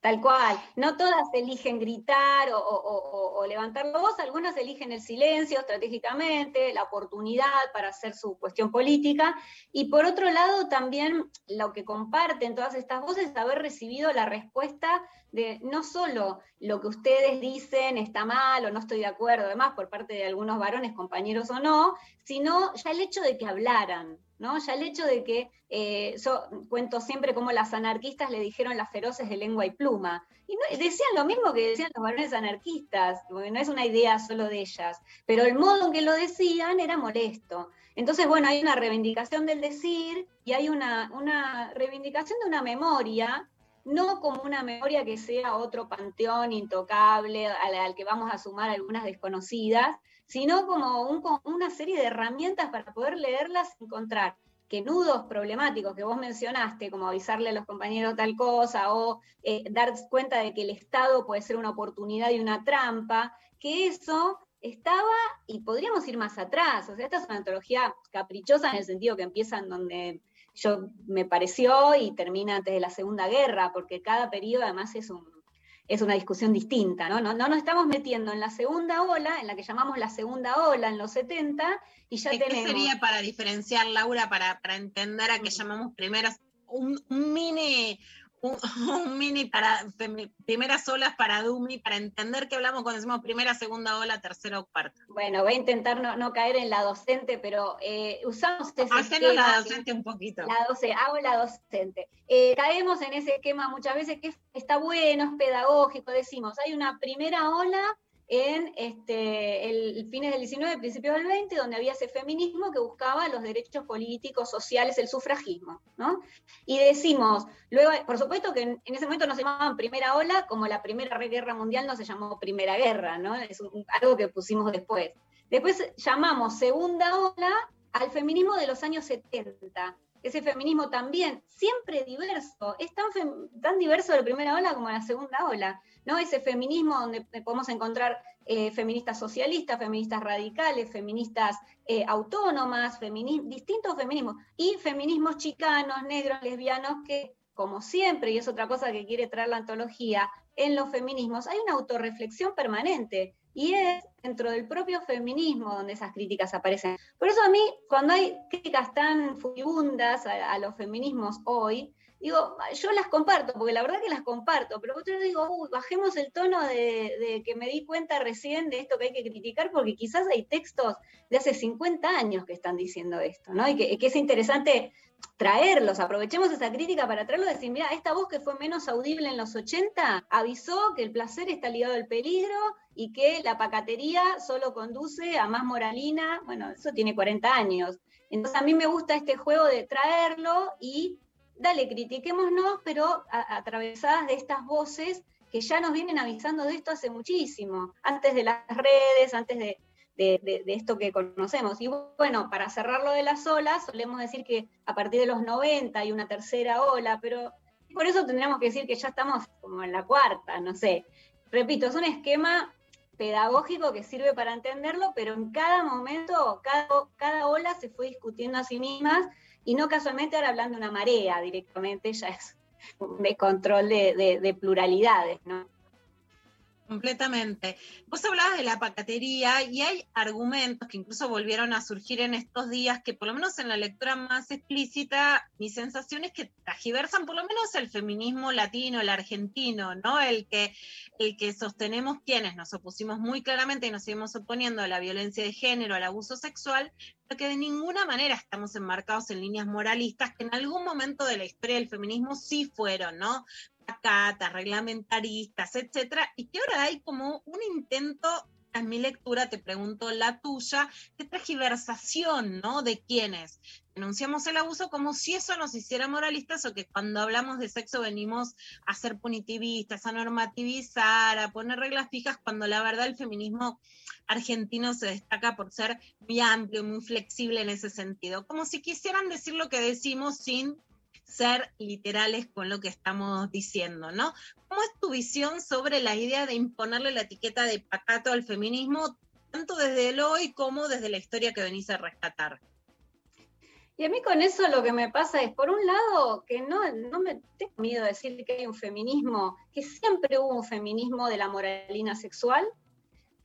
Tal cual. No todas eligen gritar o, levantar la voz, algunas eligen el silencio estratégicamente, la oportunidad para hacer su cuestión política. Y por otro lado, también lo que comparten todas estas voces es haber recibido la respuesta de no solo lo que ustedes dicen está mal o no estoy de acuerdo, además por parte de algunos varones, compañeros o no, sino ya el hecho de que hablaran, ¿no? Ya el hecho de que, eh, yo cuento siempre cómo las anarquistas le dijeron las feroces de lengua y pluma, y decían lo mismo que decían los varones anarquistas, porque no es una idea solo de ellas, pero el modo en que lo decían era molesto. Entonces, bueno, hay una reivindicación del decir y hay una, una reivindicación de una memoria no como una memoria que sea otro panteón intocable al, que vamos a sumar algunas desconocidas, sino como una serie de herramientas para poder leerlas y encontrar que nudos problemáticos que vos mencionaste, como avisarle a los compañeros tal cosa, o eh, dar cuenta de que el Estado puede ser una oportunidad y una trampa, que eso estaba y podríamos ir más atrás. O sea, esta es una antología caprichosa en el sentido que empieza en donde yo me pareció y termina antes de la Segunda Guerra, porque cada periodo además es un, es una discusión distinta, ¿no? ¿no? No nos estamos metiendo en la segunda ola, en la que llamamos la segunda ola en los 70, y ya ¿Qué tenemos... sería para diferenciar, Laura, para, para entender a qué llamamos primeras, un, un mini, un, un mini para primeras olas para Dumi, para entender qué hablamos cuando decimos primera, segunda ola, tercera o cuarta? Bueno, voy a intentar no, no caer en la docente, pero eh, usamos ese Hacenos la docente un poquito. La doce, hago la docente. Eh, caemos en ese esquema muchas veces que es- está bueno, es pedagógico, decimos, hay una primera ola en este, el, fines del 19, principios del 20, donde había ese feminismo que buscaba los derechos políticos, sociales, el sufragismo, ¿no? Y decimos, luego, por supuesto que en, en ese momento no se llamaban primera ola, como la primera guerra mundial no se llamó primera guerra, ¿no? Es algo que pusimos después. Después llamamos segunda ola al feminismo de los años 70. Ese feminismo también, siempre diverso, es tan, tan diverso la primera ola como la segunda ola, ¿no? Ese feminismo donde podemos encontrar eh, feministas socialistas, feministas radicales, feministas eh, autónomas, distintos feminismos, y feminismos chicanos, negros, lesbianos, que, como siempre, y es otra cosa que quiere traer la antología, en los feminismos hay una autorreflexión permanente, y es dentro del propio feminismo donde esas críticas aparecen. Por eso a mí, cuando hay críticas tan furibundas a los feminismos hoy, digo, yo las comparto, porque la verdad que las comparto, pero otro digo, uy, bajemos el tono de, que me di cuenta recién de esto que hay que criticar, porque quizás hay textos de hace 50 años que están diciendo esto, ¿no? Y que, es interesante traerlos, aprovechemos esa crítica para traerlo y decir, mira, esta voz que fue menos audible en los 80 avisó que el placer está ligado al peligro y que la pacatería solo conduce a más moralina, bueno, eso tiene 40 años. Entonces a mí me gusta este juego de traerlo y, dale, critiquémonos, pero atravesadas de estas voces que ya nos vienen avisando de esto hace muchísimo, antes de las redes, antes de esto que conocemos. Y bueno, para cerrar lo de las olas, solemos decir que a partir de los 90 hay una tercera ola, pero por eso tendríamos que decir que ya estamos como en la cuarta, no sé. Repito, es un esquema pedagógico que sirve para entenderlo, pero en cada momento, cada, cada ola se fue discutiendo a sí mismas y no casualmente ahora hablando de una marea directamente, ya es de, de- de pluralidades, ¿no? Completamente. Vos hablabas de la pacatería y hay argumentos que incluso volvieron a surgir en estos días que por lo menos en la lectura más explícita, mi sensación es que tragiversan por lo menos el feminismo latino, el argentino, ¿no? El que, el que sostenemos quienes nos opusimos muy claramente y nos seguimos oponiendo a la violencia de género, al abuso sexual, pero que de ninguna manera estamos enmarcados en líneas moralistas que en algún momento de la historia del feminismo sí fueron, ¿no? Reglamentaristas, etcétera, y que ahora hay como un intento, en mi lectura, te pregunto la tuya, de tergiversación, ¿no? De quiénes denunciamos el abuso como si eso nos hiciera moralistas o que cuando hablamos de sexo venimos a ser punitivistas, a normativizar, a poner reglas fijas, cuando la verdad el feminismo argentino se destaca por ser muy amplio, muy flexible en ese sentido, como si quisieran decir lo que decimos sin ser literales con lo que estamos diciendo, ¿no? ¿Cómo es tu visión sobre la idea de imponerle la etiqueta de pacato al feminismo, tanto desde el hoy como desde la historia que venís a rescatar? Y a mí con eso lo que me pasa es, por un lado, que no, no me tengo miedo de decir que hay un feminismo, que siempre hubo un feminismo de la moralina sexual,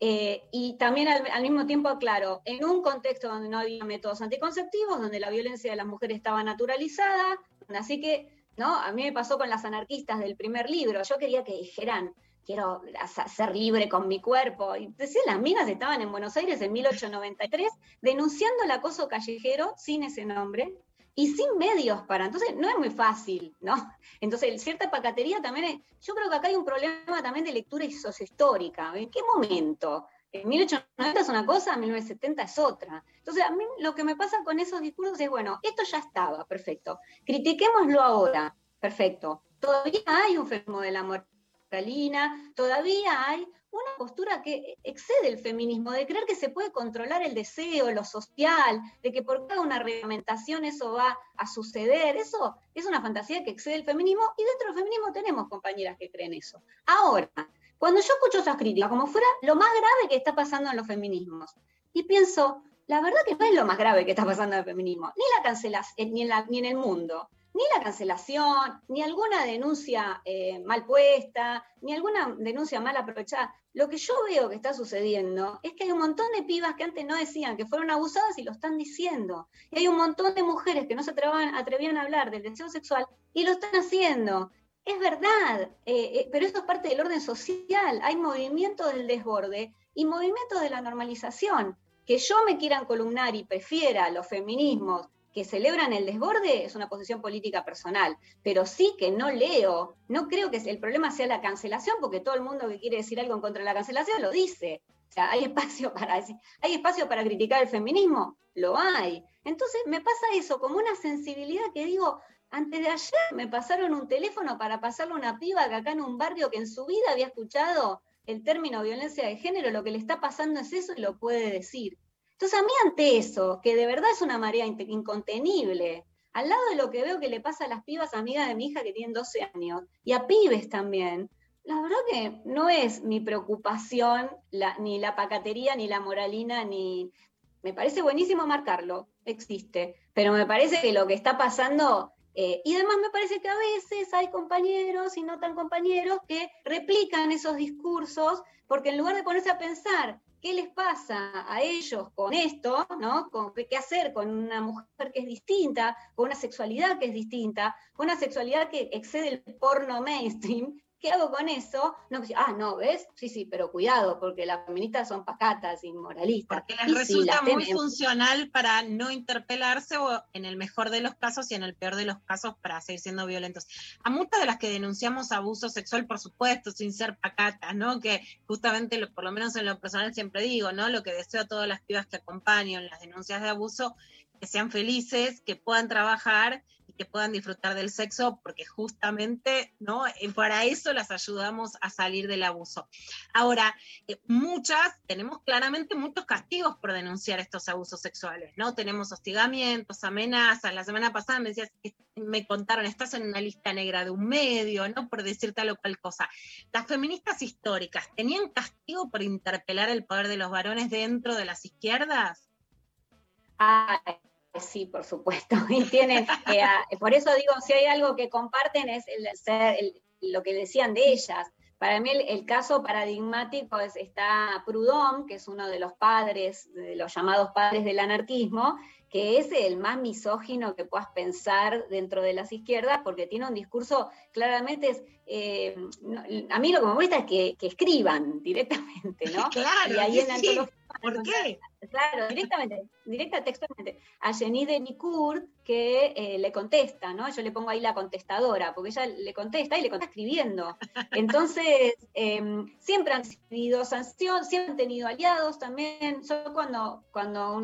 eh, y también al, mismo tiempo, claro, en un contexto donde no había métodos anticonceptivos, donde la violencia de las mujeres estaba naturalizada, así que, ¿no? A mí me pasó con las anarquistas del primer libro, yo quería que dijeran, quiero ser libre con mi cuerpo. Y decían, las minas estaban en Buenos Aires en 1893 denunciando el acoso callejero sin ese nombre y sin medios para. Entonces, no es muy fácil, ¿no? Entonces, cierta pacatería también es. Yo creo que acá hay un problema también de lectura sociohistórica. ¿En qué momento? En 1890 es una cosa, en 1970 es otra. Entonces, a mí lo que me pasa con esos discursos es, bueno, esto ya estaba, perfecto. Critiquémoslo ahora, perfecto. Todavía hay un fenómeno de la moralina, todavía hay una postura que excede el feminismo, de creer que se puede controlar el deseo, lo social, de que por cada una reglamentación eso va a suceder. Eso es una fantasía que excede el feminismo y dentro del feminismo tenemos compañeras que creen eso. Ahora, cuando yo escucho esas críticas, como fuera lo más grave que está pasando en los feminismos, y pienso, la verdad que no es lo más grave que está pasando en el feminismo, ni la cancelación, ni en, la- ni en el mundo. ni la cancelación, ni alguna denuncia eh, mal puesta, ni alguna denuncia mal aprovechada. Lo que yo veo que está sucediendo es que hay un montón de pibas que antes no decían que fueron abusadas y lo están diciendo. Y hay un montón de mujeres que no se atrevían a hablar del deseo sexual y lo están haciendo. Es verdad, eh, eh, pero esto es parte del orden social. Hay movimiento del desborde y movimiento de la normalización. Que yo me quieran columnar y prefiera los feminismos que celebran el desborde es una posición política personal, pero sí que no leo, no creo que el problema sea la cancelación, porque todo el mundo que quiere decir algo en contra de la cancelación lo dice. O sea, hay espacio para decir, hay espacio para criticar el feminismo, lo hay. Entonces me pasa eso como una sensibilidad que digo, antes de ayer me pasaron un teléfono para pasarle a una piba que acá en un barrio que en su vida había escuchado el término violencia de género, lo que le está pasando es eso y lo puede decir. Entonces, a mí ante eso, que de verdad es una marea incontenible, al lado de lo que veo que le pasa a las pibas amigas de mi hija que tienen 12 años, y a pibes también, la verdad que no es mi preocupación ni la pacatería, ni la moralina, ni... Me parece buenísimo marcarlo, existe, pero me parece que lo que está pasando eh, y además me parece que a veces hay compañeros y no tan compañeros que replican esos discursos porque en lugar de ponerse a pensar qué les pasa a ellos con esto, ¿no? Con qué hacer con una mujer que es distinta, con una sexualidad que es distinta, con una sexualidad que excede el porno mainstream, ¿Qué hago con eso? No, pues, ah, no, ¿ves? Sí, sí, pero cuidado, porque las feministas son pacatas y moralistas. Porque les resulta muy funcional para no interpelarse o en el mejor de los casos y en el peor de los casos para seguir siendo violentos. A muchas de las que denunciamos abuso sexual, por supuesto, sin ser pacatas, ¿no? Que justamente, por lo menos en lo personal siempre digo, ¿no? Lo que deseo a todas las pibas que acompañan las denuncias de abuso, que sean felices, que puedan trabajar que puedan disfrutar del sexo, porque justamente, ¿no? Eh, para eso las ayudamos a salir del abuso. Ahora, eh, muchas, tenemos claramente muchos castigos por denunciar estos abusos sexuales, ¿no? Tenemos hostigamientos, amenazas. La semana pasada me decías, me contaron, estás en una lista negra de un medio, ¿no? Por decir tal o cual cosa. Las feministas históricas, ¿tenían castigo por interpelar el poder de los varones dentro de las izquierdas? Ay, Sí, por supuesto. Y tienen, eh, por eso digo, si hay algo que comparten es el ser, lo que decían de ellas. Para mí el, caso paradigmático es, está Proudhon, que es uno de los padres, de los llamados padres del anarquismo, que es el más misógino que puedas pensar dentro de las izquierdas, porque tiene un discurso claramente, eh, a mí lo que me gusta es que, escriban directamente, ¿no? Claro, y ahí en sí. ¿Por qué? Claro, directamente, directa textualmente, a Jenny de Nicourt que eh, le contesta, ¿no? Yo le pongo ahí la contestadora, porque ella le contesta y le contesta escribiendo. Entonces, em, siempre han recibido sanción, siempre han tenido aliados también. Yo cuando, cuando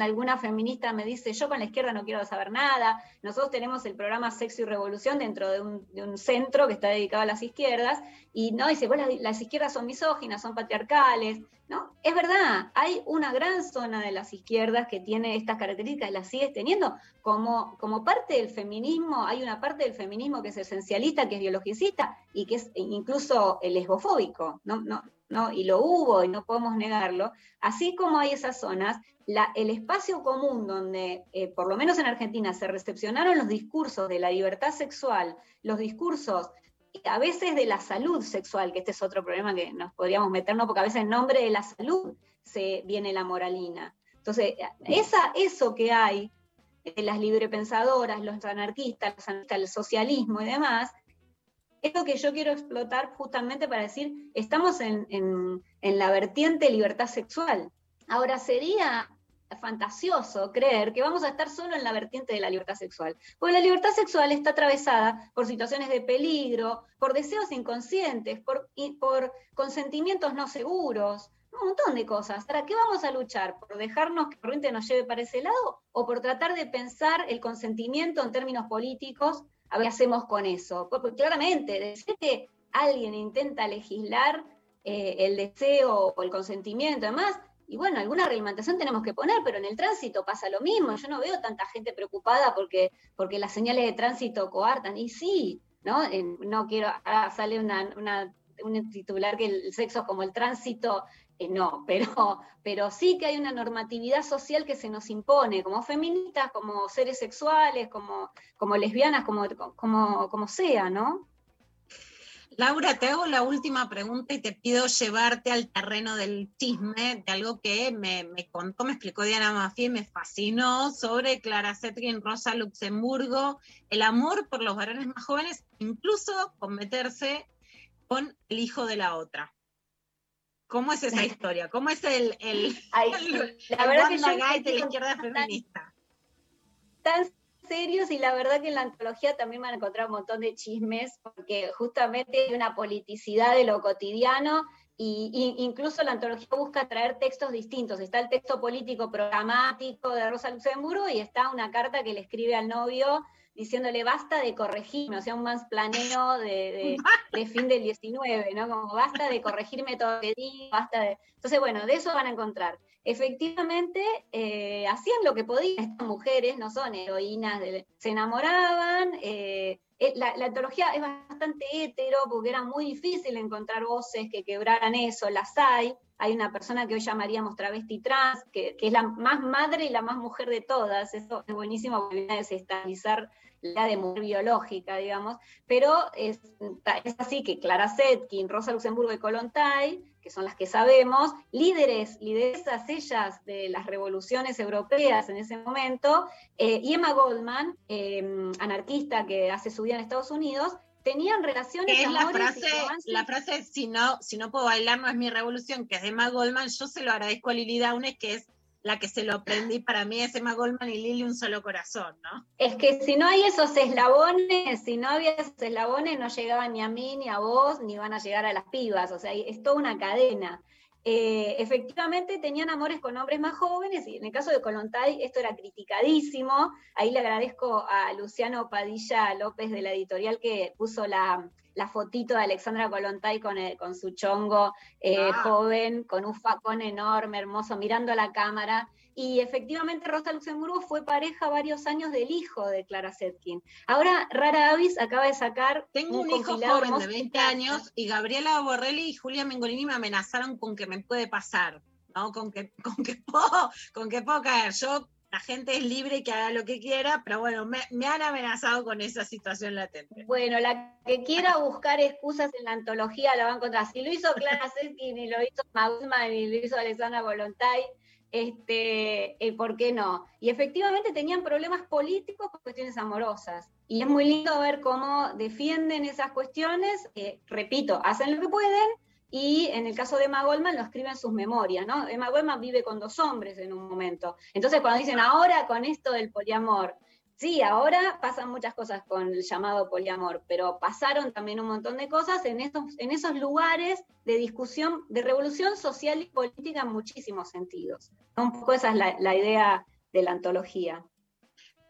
alguna feminista me dice, yo con la izquierda no quiero saber nada, nosotros tenemos el programa Sexo y Revolución dentro de un, de un centro que está dedicado a las izquierdas, y no dice, bueno, las, las izquierdas son misóginas, son patriarcales, ¿no? Es verdad, hay una gran zona de las izquierdas que tiene estas características, las sigues teniendo, como, como parte del feminismo, hay una parte del feminismo que es esencialista, que es biologicista y que es incluso lesbofóbico, ¿no? No, no, y lo hubo y no podemos negarlo, así como hay esas zonas, la, el espacio común donde, eh, por lo menos en Argentina, se recepcionaron los discursos de la libertad sexual, los discursos a veces de la salud sexual, que este es otro problema que nos podríamos meternos, porque a veces en nombre de la salud se viene la moralina. Entonces, esa, eso que hay de las librepensadoras, los anarquistas, los el socialismo y demás, es lo que yo quiero explotar justamente para decir, estamos en, en la vertiente libertad sexual. Ahora, sería fantasioso creer que vamos a estar solo en la vertiente de la libertad sexual. Porque la libertad sexual está atravesada por situaciones de peligro, por deseos inconscientes, por, por consentimientos no seguros, un montón de cosas. ¿Para qué vamos a luchar? ¿Por dejarnos que corriente nos lleve para ese lado? ¿O por tratar de pensar el consentimiento en términos políticos? A ver qué hacemos con eso. Porque claramente, decir que alguien intenta legislar eh, el deseo o el consentimiento, además, y bueno, alguna reglamentación tenemos que poner, pero en el tránsito pasa lo mismo. Yo no veo tanta gente preocupada porque, porque las señales de tránsito coartan. Y sí, ¿no? no quiero, ahora sale un titular que el sexo es como el tránsito eh, no, pero, pero sí que hay una normatividad social que se nos impone, como feministas, como seres sexuales, como, como lesbianas, como, como, como sea, ¿no? Laura, te hago la última pregunta y te pido llevarte al terreno del chisme de algo que me, me contó, me explicó Diana Mafia y me fascinó sobre Clara Zetkin, Rosa Luxemburgo, el amor por los varones más jóvenes, incluso con meterse con el hijo de la otra. ¿Cómo es esa historia? ¿Cómo es el, el, Ay, el, la el verdad que Wanda yo de la tan- izquierda feminista? tan serios y la verdad que en la antología también van a encontrar un montón de chismes porque justamente hay una politicidad de lo cotidiano y, y incluso la antología busca traer textos distintos. Está el texto político programático de Rosa Luxemburgo y está una carta que le escribe al novio diciéndole basta de corregirme, o sea, un planeo de, de, de fin del 19, ¿no? Como basta de corregirme todo lo que digo, basta de... Entonces, bueno, de eso van a encontrar. Efectivamente, eh, hacían lo que podían, estas mujeres no son heroínas, de- se enamoraban, eh, eh, la, la antología es bastante hetero porque era muy difícil encontrar voces que quebraran eso, las hay, hay una persona que hoy llamaríamos travesti trans, que, es la más madre y la más mujer de todas, eso es buenísimo porque viene a desestabilizar la de mujer biológica, digamos, pero es, así que Clara Zetkin, Rosa Luxemburgo y Kolontai, que son las que sabemos, líderes, lideresas ellas de las revoluciones europeas en ese momento, eh, y Emma Goldman, eh, anarquista que hace su vida en Estados Unidos, tenían relaciones es la frase, la frase si no, si no puedo bailar no es mi revolución, que es de Emma Goldman, yo se lo agradezco a Lili Downes, que es la que se lo aprendí, para mí es Emma Goldman y Lili un solo corazón, ¿no? Es que si no hay esos eslabones, si no había esos eslabones, no llegaban ni a mí, ni a vos, ni van a llegar a las pibas. O sea, es toda una cadena. Eh, efectivamente tenían amores con hombres más jóvenes y en el caso de Colontay esto era criticadísimo. Ahí le agradezco a Luciano Padilla López de la editorial que puso la, la fotito de Alexandra Colontay con, el- con su chongo eh, Ah. joven, con un facón enorme, hermoso, mirando a la cámara. Y efectivamente Rosa Luxemburgo fue pareja varios años del hijo de Clara Zetkin. Ahora Rara Avis acaba de sacar Tengo un hijo compilado joven de hermoso 20 años y Gabriela Borrelli y Julia Mengolini me amenazaron con que me puede pasar, ¿no? Con que, con que, puedo, con que puedo caer. Yo, la gente es libre y que haga lo que quiera, pero bueno, me, me han amenazado con esa situación latente. Bueno, la que quiera buscar excusas en la antología la va a encontrar. Si lo hizo Clara Zetkin y lo hizo Magusman y lo hizo Alexandra Volontay, este, eh, ¿por qué no? Y efectivamente tenían problemas políticos por cuestiones amorosas. Y es muy lindo ver cómo defienden esas cuestiones. eh, repito, hacen lo que pueden y en el caso de Emma Goldman lo escribe en sus memorias, ¿no? Emma Goldman vive con dos hombres en un momento. Entonces cuando dicen ahora con esto del poliamor, Sí, ahora pasan muchas cosas con el llamado poliamor, pero pasaron también un montón de cosas en esos, en esos lugares de discusión, de revolución social y política en muchísimos sentidos. Un poco esa es la, idea de la antología.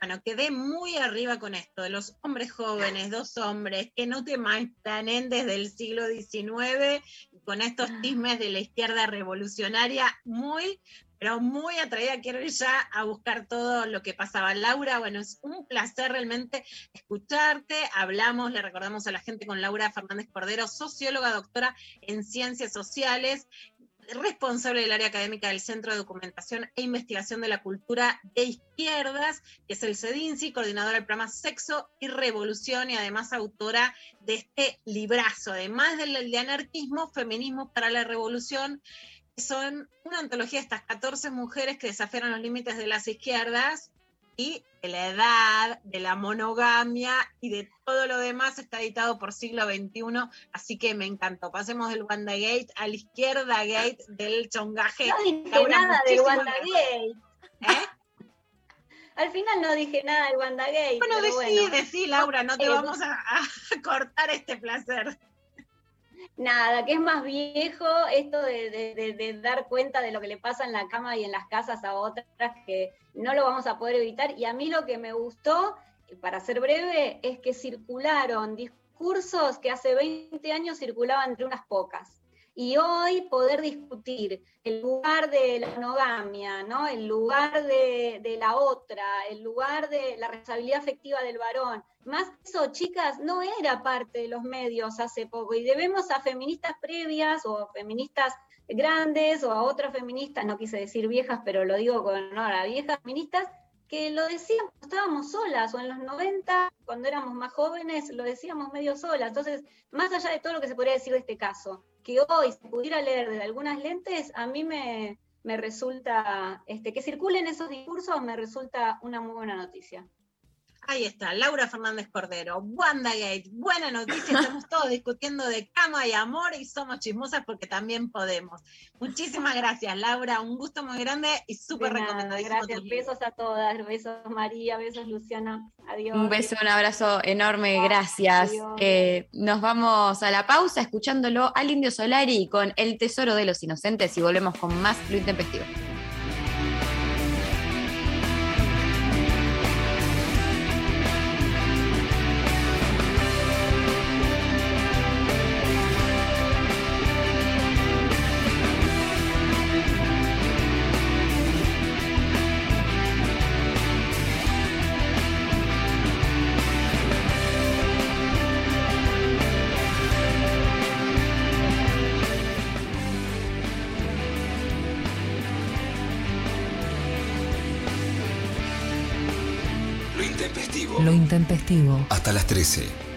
Bueno, quedé muy arriba con esto, de los hombres jóvenes, dos hombres, que no te planen desde el siglo XIX, con estos chismes de la izquierda revolucionaria, muy, pero muy atraída, quiero ir ya a buscar todo lo que pasaba. Laura, bueno, es un placer realmente escucharte. Hablamos, le recordamos a la gente con Laura Fernández Cordero, socióloga, doctora en ciencias sociales, responsable del área académica del Centro de Documentación e Investigación de la Cultura de Izquierdas, que es el CEDINCI, coordinadora del programa Sexo y Revolución y además autora de este librazo, además del de anarquismo, feminismo para la revolución, son una antología de estas 14 mujeres que desafiaron los límites de las izquierdas y de la edad, de la monogamia y de todo lo demás está editado por siglo XXI, así que me encantó. Pasemos del Wanda Gate a la izquierda Gate del chongaje. No dije nada del muchísimas WandaGate. Al final no dije nada del WandaGate. Bueno, pero decí, bueno. decí, Laura, no te Eh, vamos a, a cortar este placer. Nada, que es más viejo esto de, dar cuenta de lo que le pasa en la cama y en las casas a otras, que no lo vamos a poder evitar. Y a mí lo que me gustó, para ser breve, es que circularon discursos que hace 20 años circulaban entre unas pocas. Y hoy poder discutir el lugar de la monogamia, ¿no? el lugar de, de la otra, el lugar de la responsabilidad afectiva del varón, más eso, chicas, no era parte de los medios hace poco y debemos a feministas previas o feministas grandes o a otras feministas, no quise decir viejas, pero lo digo con honor a viejas feministas, que lo decíamos, estábamos solas, o en los 90, cuando éramos más jóvenes, lo decíamos medio solas. Entonces, más allá de todo lo que se podría decir de este caso, que hoy se pudiera leer desde algunas lentes, a mí me, me resulta, este, que circulen esos discursos me resulta una muy buena noticia. Ahí está, Laura Fernández Cordero, WandaGate, buena noticia, estamos todos discutiendo de cama y amor y somos chismosas porque también podemos. Muchísimas gracias, Laura, un gusto muy grande y súper recomendadísimo. Gracias, besos a todas, besos María, besos Luciana, adiós. Un beso, un abrazo enorme, gracias. Eh, nos vamos a la pausa escuchándolo al Indio Solari con El Tesoro de los Inocentes y volvemos con más Lo Intempestivo. Hasta las 13.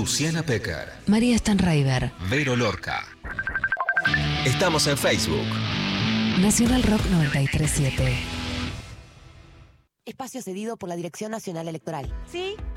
Luciana Pecker, María Stanraiver. Vero Lorca. Estamos en Facebook. Nacional Rock 937. Espacio cedido por la Dirección Nacional Electoral. Sí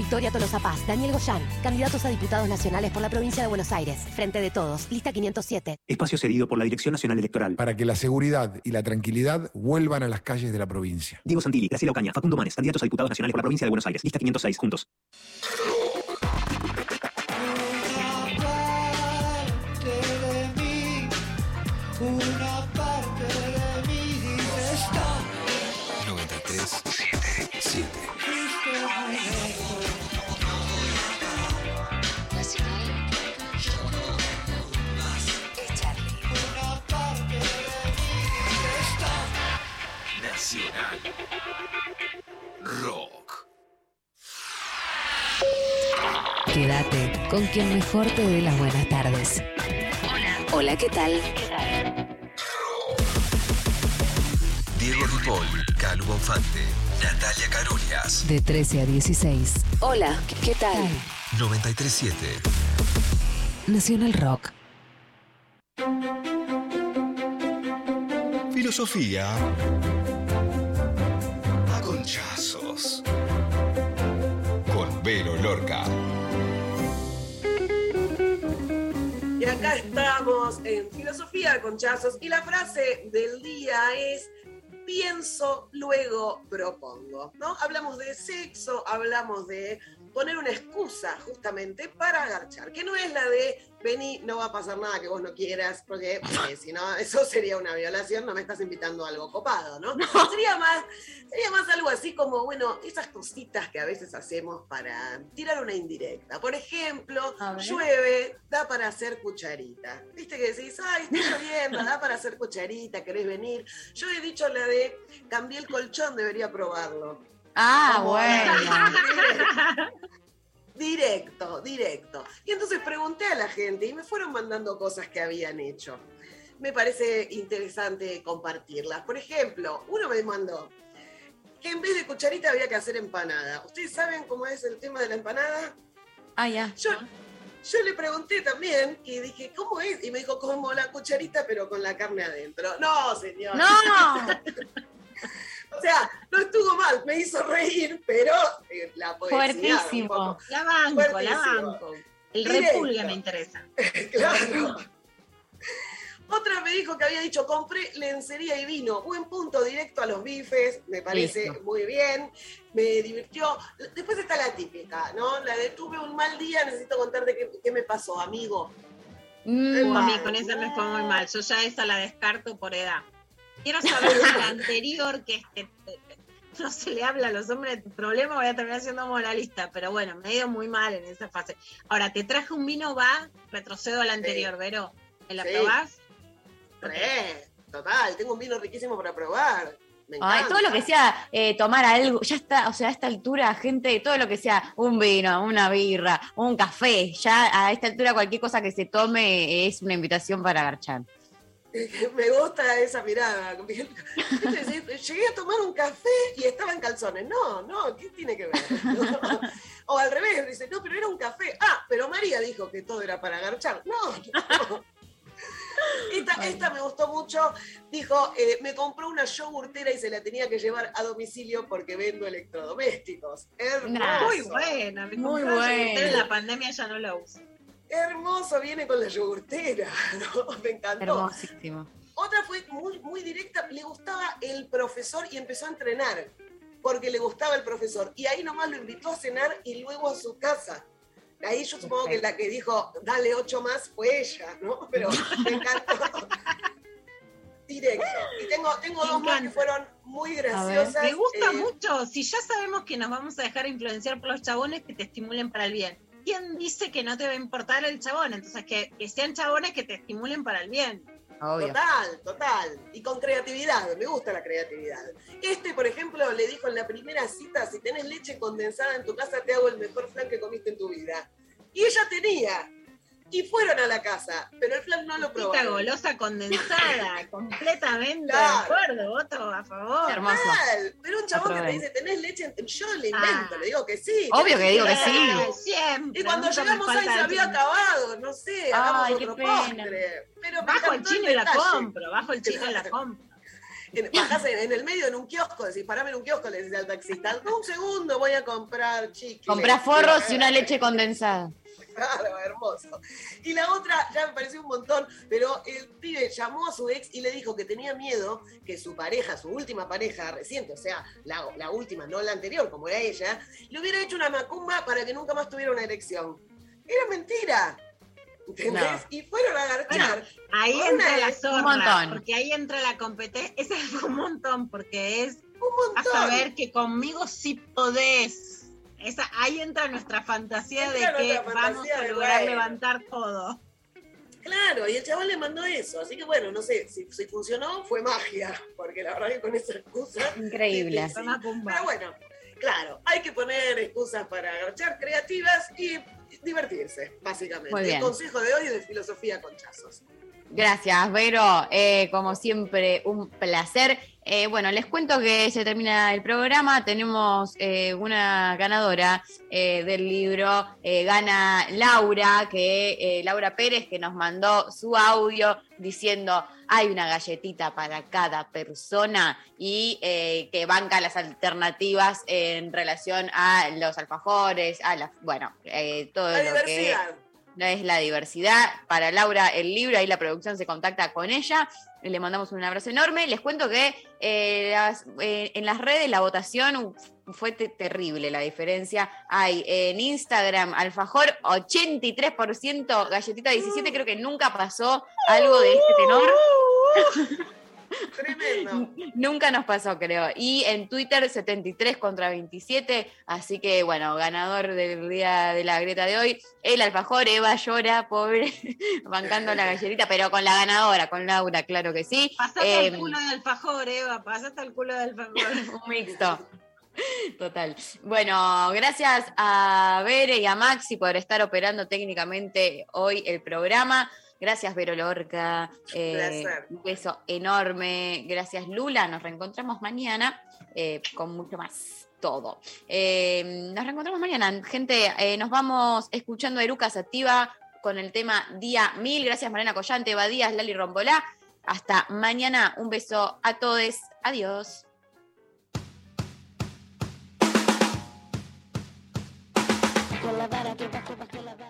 Victoria Tolosa Paz, Daniel Goyán, candidatos a diputados nacionales por la provincia de Buenos Aires. Frente de todos, lista 507. Espacio cedido por la Dirección Nacional Electoral. Para que la seguridad y la tranquilidad vuelvan a las calles de la provincia. Diego Santilli, Graciela Ocaña, Facundo Manes, candidatos a diputados nacionales por la provincia de Buenos Aires. Lista 506, juntos. Rock. Quédate con quien mejor te dé las buenas tardes. Hola. Hola, ¿qué tal? Diego Ripoll, Calu Bonfante, Natalia Carolias. De 13 a 16. Hola, ¿qué tal? 937. Nacional Rock. Filosofía. Vero Lorca. Y acá estamos en Filosofía con Chazos y la frase del día es pienso, luego propongo. ¿no? Hablamos de sexo, hablamos de poner una excusa justamente para agarchar, que no es la de vení, no va a pasar nada que vos no quieras, porque eh, si no, eso sería una violación, no me estás invitando a algo copado, ¿no? Sería, más, sería más algo así como, bueno, esas cositas que a veces hacemos para tirar una indirecta. Por ejemplo, llueve, da para hacer cucharita. Viste que decís, ay, está lloviendo, da para hacer cucharita, querés venir. Yo he dicho la de cambié el colchón, debería probarlo. Ah, bueno. Directo, directo. Y entonces pregunté a la gente y me fueron mandando cosas que habían hecho. Me parece interesante compartirlas. Por ejemplo, uno me mandó que en vez de cucharita había que hacer empanada. ¿Ustedes saben cómo es el tema de la empanada? Ah, ya. Yo, yo le pregunté también y dije, ¿cómo es? Y me dijo, como la cucharita, pero con la carne adentro. No, señor. ¡No! o sea, no estuvo mal, me hizo reír, pero eh, la poesía. un Fuertísimo. poco. La banco, la banco. El repulgue me interesa. Claro. Otra me dijo que había dicho, compré lencería y vino. Buen punto, directo a los bifes, me parece Listo. muy bien, me divirtió. Después está la típica, ¿no? La de tuve un mal día, necesito contarte qué, qué me pasó, amigo. Mm, a mí con esa me fue muy mal. Yo ya esa la descarto por edad. Quiero saber si la anterior, que este, no se le habla a los hombres de tu problema, voy a terminar siendo moralista. Pero bueno, me ha ido muy mal en esa fase. Ahora, te traje un vino, va, retrocedo a la anterior, Vero. ¿Me la Sí. probás? Re, total, tengo un vino riquísimo para probar. Me Ay, encanta. todo lo que sea eh, tomar algo, ya está, o sea, a esta altura, gente, todo lo que sea un vino, una birra, un café, ya a esta altura cualquier cosa que se tome es una invitación para garchar. Me gusta esa mirada. Llegué a tomar un café y estaba en calzones. No, no, ¿qué tiene que ver? O al revés, dice, no, pero era un café. Ah, pero María dijo que todo era para agarchar. No, no. Esta, esta me gustó mucho. Dijo, eh, me compró una yogurtera y se la tenía que llevar a domicilio porque vendo electrodomésticos. Hermoso. Muy buena. Me Muy buena. En la pandemia ya no la uso. Hermoso, viene con la yogurtera. ¿no? Me encantó. Hermosísimo. Otra fue muy, muy directa, le gustaba el profesor y empezó a entrenar, porque le gustaba el profesor. Y ahí nomás lo invitó a cenar y luego a su casa. Ahí yo supongo que la que dijo, dale ocho más, fue ella, ¿no? Pero me encantó. Directo. Y tengo, tengo dos más que fueron muy graciosas. Me gusta eh, mucho. Si ya sabemos que nos vamos a dejar influenciar por los chabones que te estimulen para el bien. ¿Quién dice que no te va a importar el chabón? Entonces, que, que sean chabones que te estimulen para el bien. Obvio. Total, total. Y con creatividad, me gusta la creatividad. Este, por ejemplo, le dijo en la primera cita, si tenés leche condensada en tu casa, te hago el mejor flan que comiste en tu vida. Y ella tenía. Y fueron a la casa, pero el flan no lo probó. Esta golosa condensada, completamente Claro. de acuerdo, voto a favor. Hermoso. Pero un chabón que te dice, ¿tenés leche? en-?" Yo le invento, le digo que sí. Obvio que digo que sí. sí. Siempre. Y cuando llegamos ahí se había chino. acabado, no sé, hagamos Ay, qué otro pena. postre. Pero Bajo el chino y la compro, bajo el chino y la compro. En- Bajás en, en el medio en un kiosco, decís, parame en un kiosco, le decís al taxista, un segundo voy a comprar chicle. Comprá forros y una leche condensada. Claro, hermoso. Y la otra, ya me pareció un montón, pero el pibe llamó a su ex y le dijo que tenía miedo que su pareja, su última pareja reciente, o sea, la, la última, no la anterior, como era ella, le hubiera hecho una macumba para que nunca más tuviera una erección. Era mentira. ¿Entendés? No. Y fueron a garchar. Ahí Una entra la zorra, un montón. porque ahí entra la competencia. Ese es un montón, porque es un a saber que conmigo sí podés. Esa, ahí entra nuestra fantasía Entra de que vamos fantasía a de, lograr levantar todo. Claro, y el chaval le mandó eso. Así que bueno, no sé, si, si funcionó, fue magia. Porque la verdad que con esa excusa. Increíble. difícil. Pero bueno, claro, hay que poner excusas para agachar creativas y divertirse, básicamente. Muy bien. El consejo de hoy de filosofía con chazos. Gracias, Vero. Eh, como siempre, un placer. Eh, bueno, les cuento que se termina el programa. Tenemos eh, una ganadora eh, del libro. gana Laura, que Laura Pérez, que nos mandó su audio diciendo hay una galletita para cada persona y que banca las alternativas en relación a los alfajores, a la, bueno, todo La lo que. No es la diversidad. Para Laura, el libro, ahí la producción se contacta con ella. Le mandamos un abrazo enorme. Les cuento que eh, las- eh, en las redes la votación fue te- terrible la diferencia. Hay en Instagram Alfajor 83%, Galletita 17%, creo que nunca pasó algo de este tenor. Tremendo. Nunca nos pasó, creo. Y en Twitter 73 contra 27. Así que, bueno, ganador del día de la grieta de hoy, el alfajor, Eva llora, pobre, bancando la galletita, pero con la ganadora, con Laura, claro que sí. Pasate Eh, el culo de alfajor, Eva, pasate el culo de alfajor. un mixto. Total. Bueno, gracias a Bere y a Maxi por estar operando técnicamente hoy el programa. Gracias, Vero Lorca. Eh, Placer. un beso enorme. Gracias, Lula. Nos reencontramos mañana eh, con mucho más todo. Eh, nos reencontramos mañana. Gente, eh, nos vamos escuchando a Eruca Sativa con el tema Día 1000. Gracias, Mariana Collante, Eva Díaz, Lali Rombolá. Hasta mañana. Un beso a todos. Adiós. Con la vara que bajo, bajo la vara.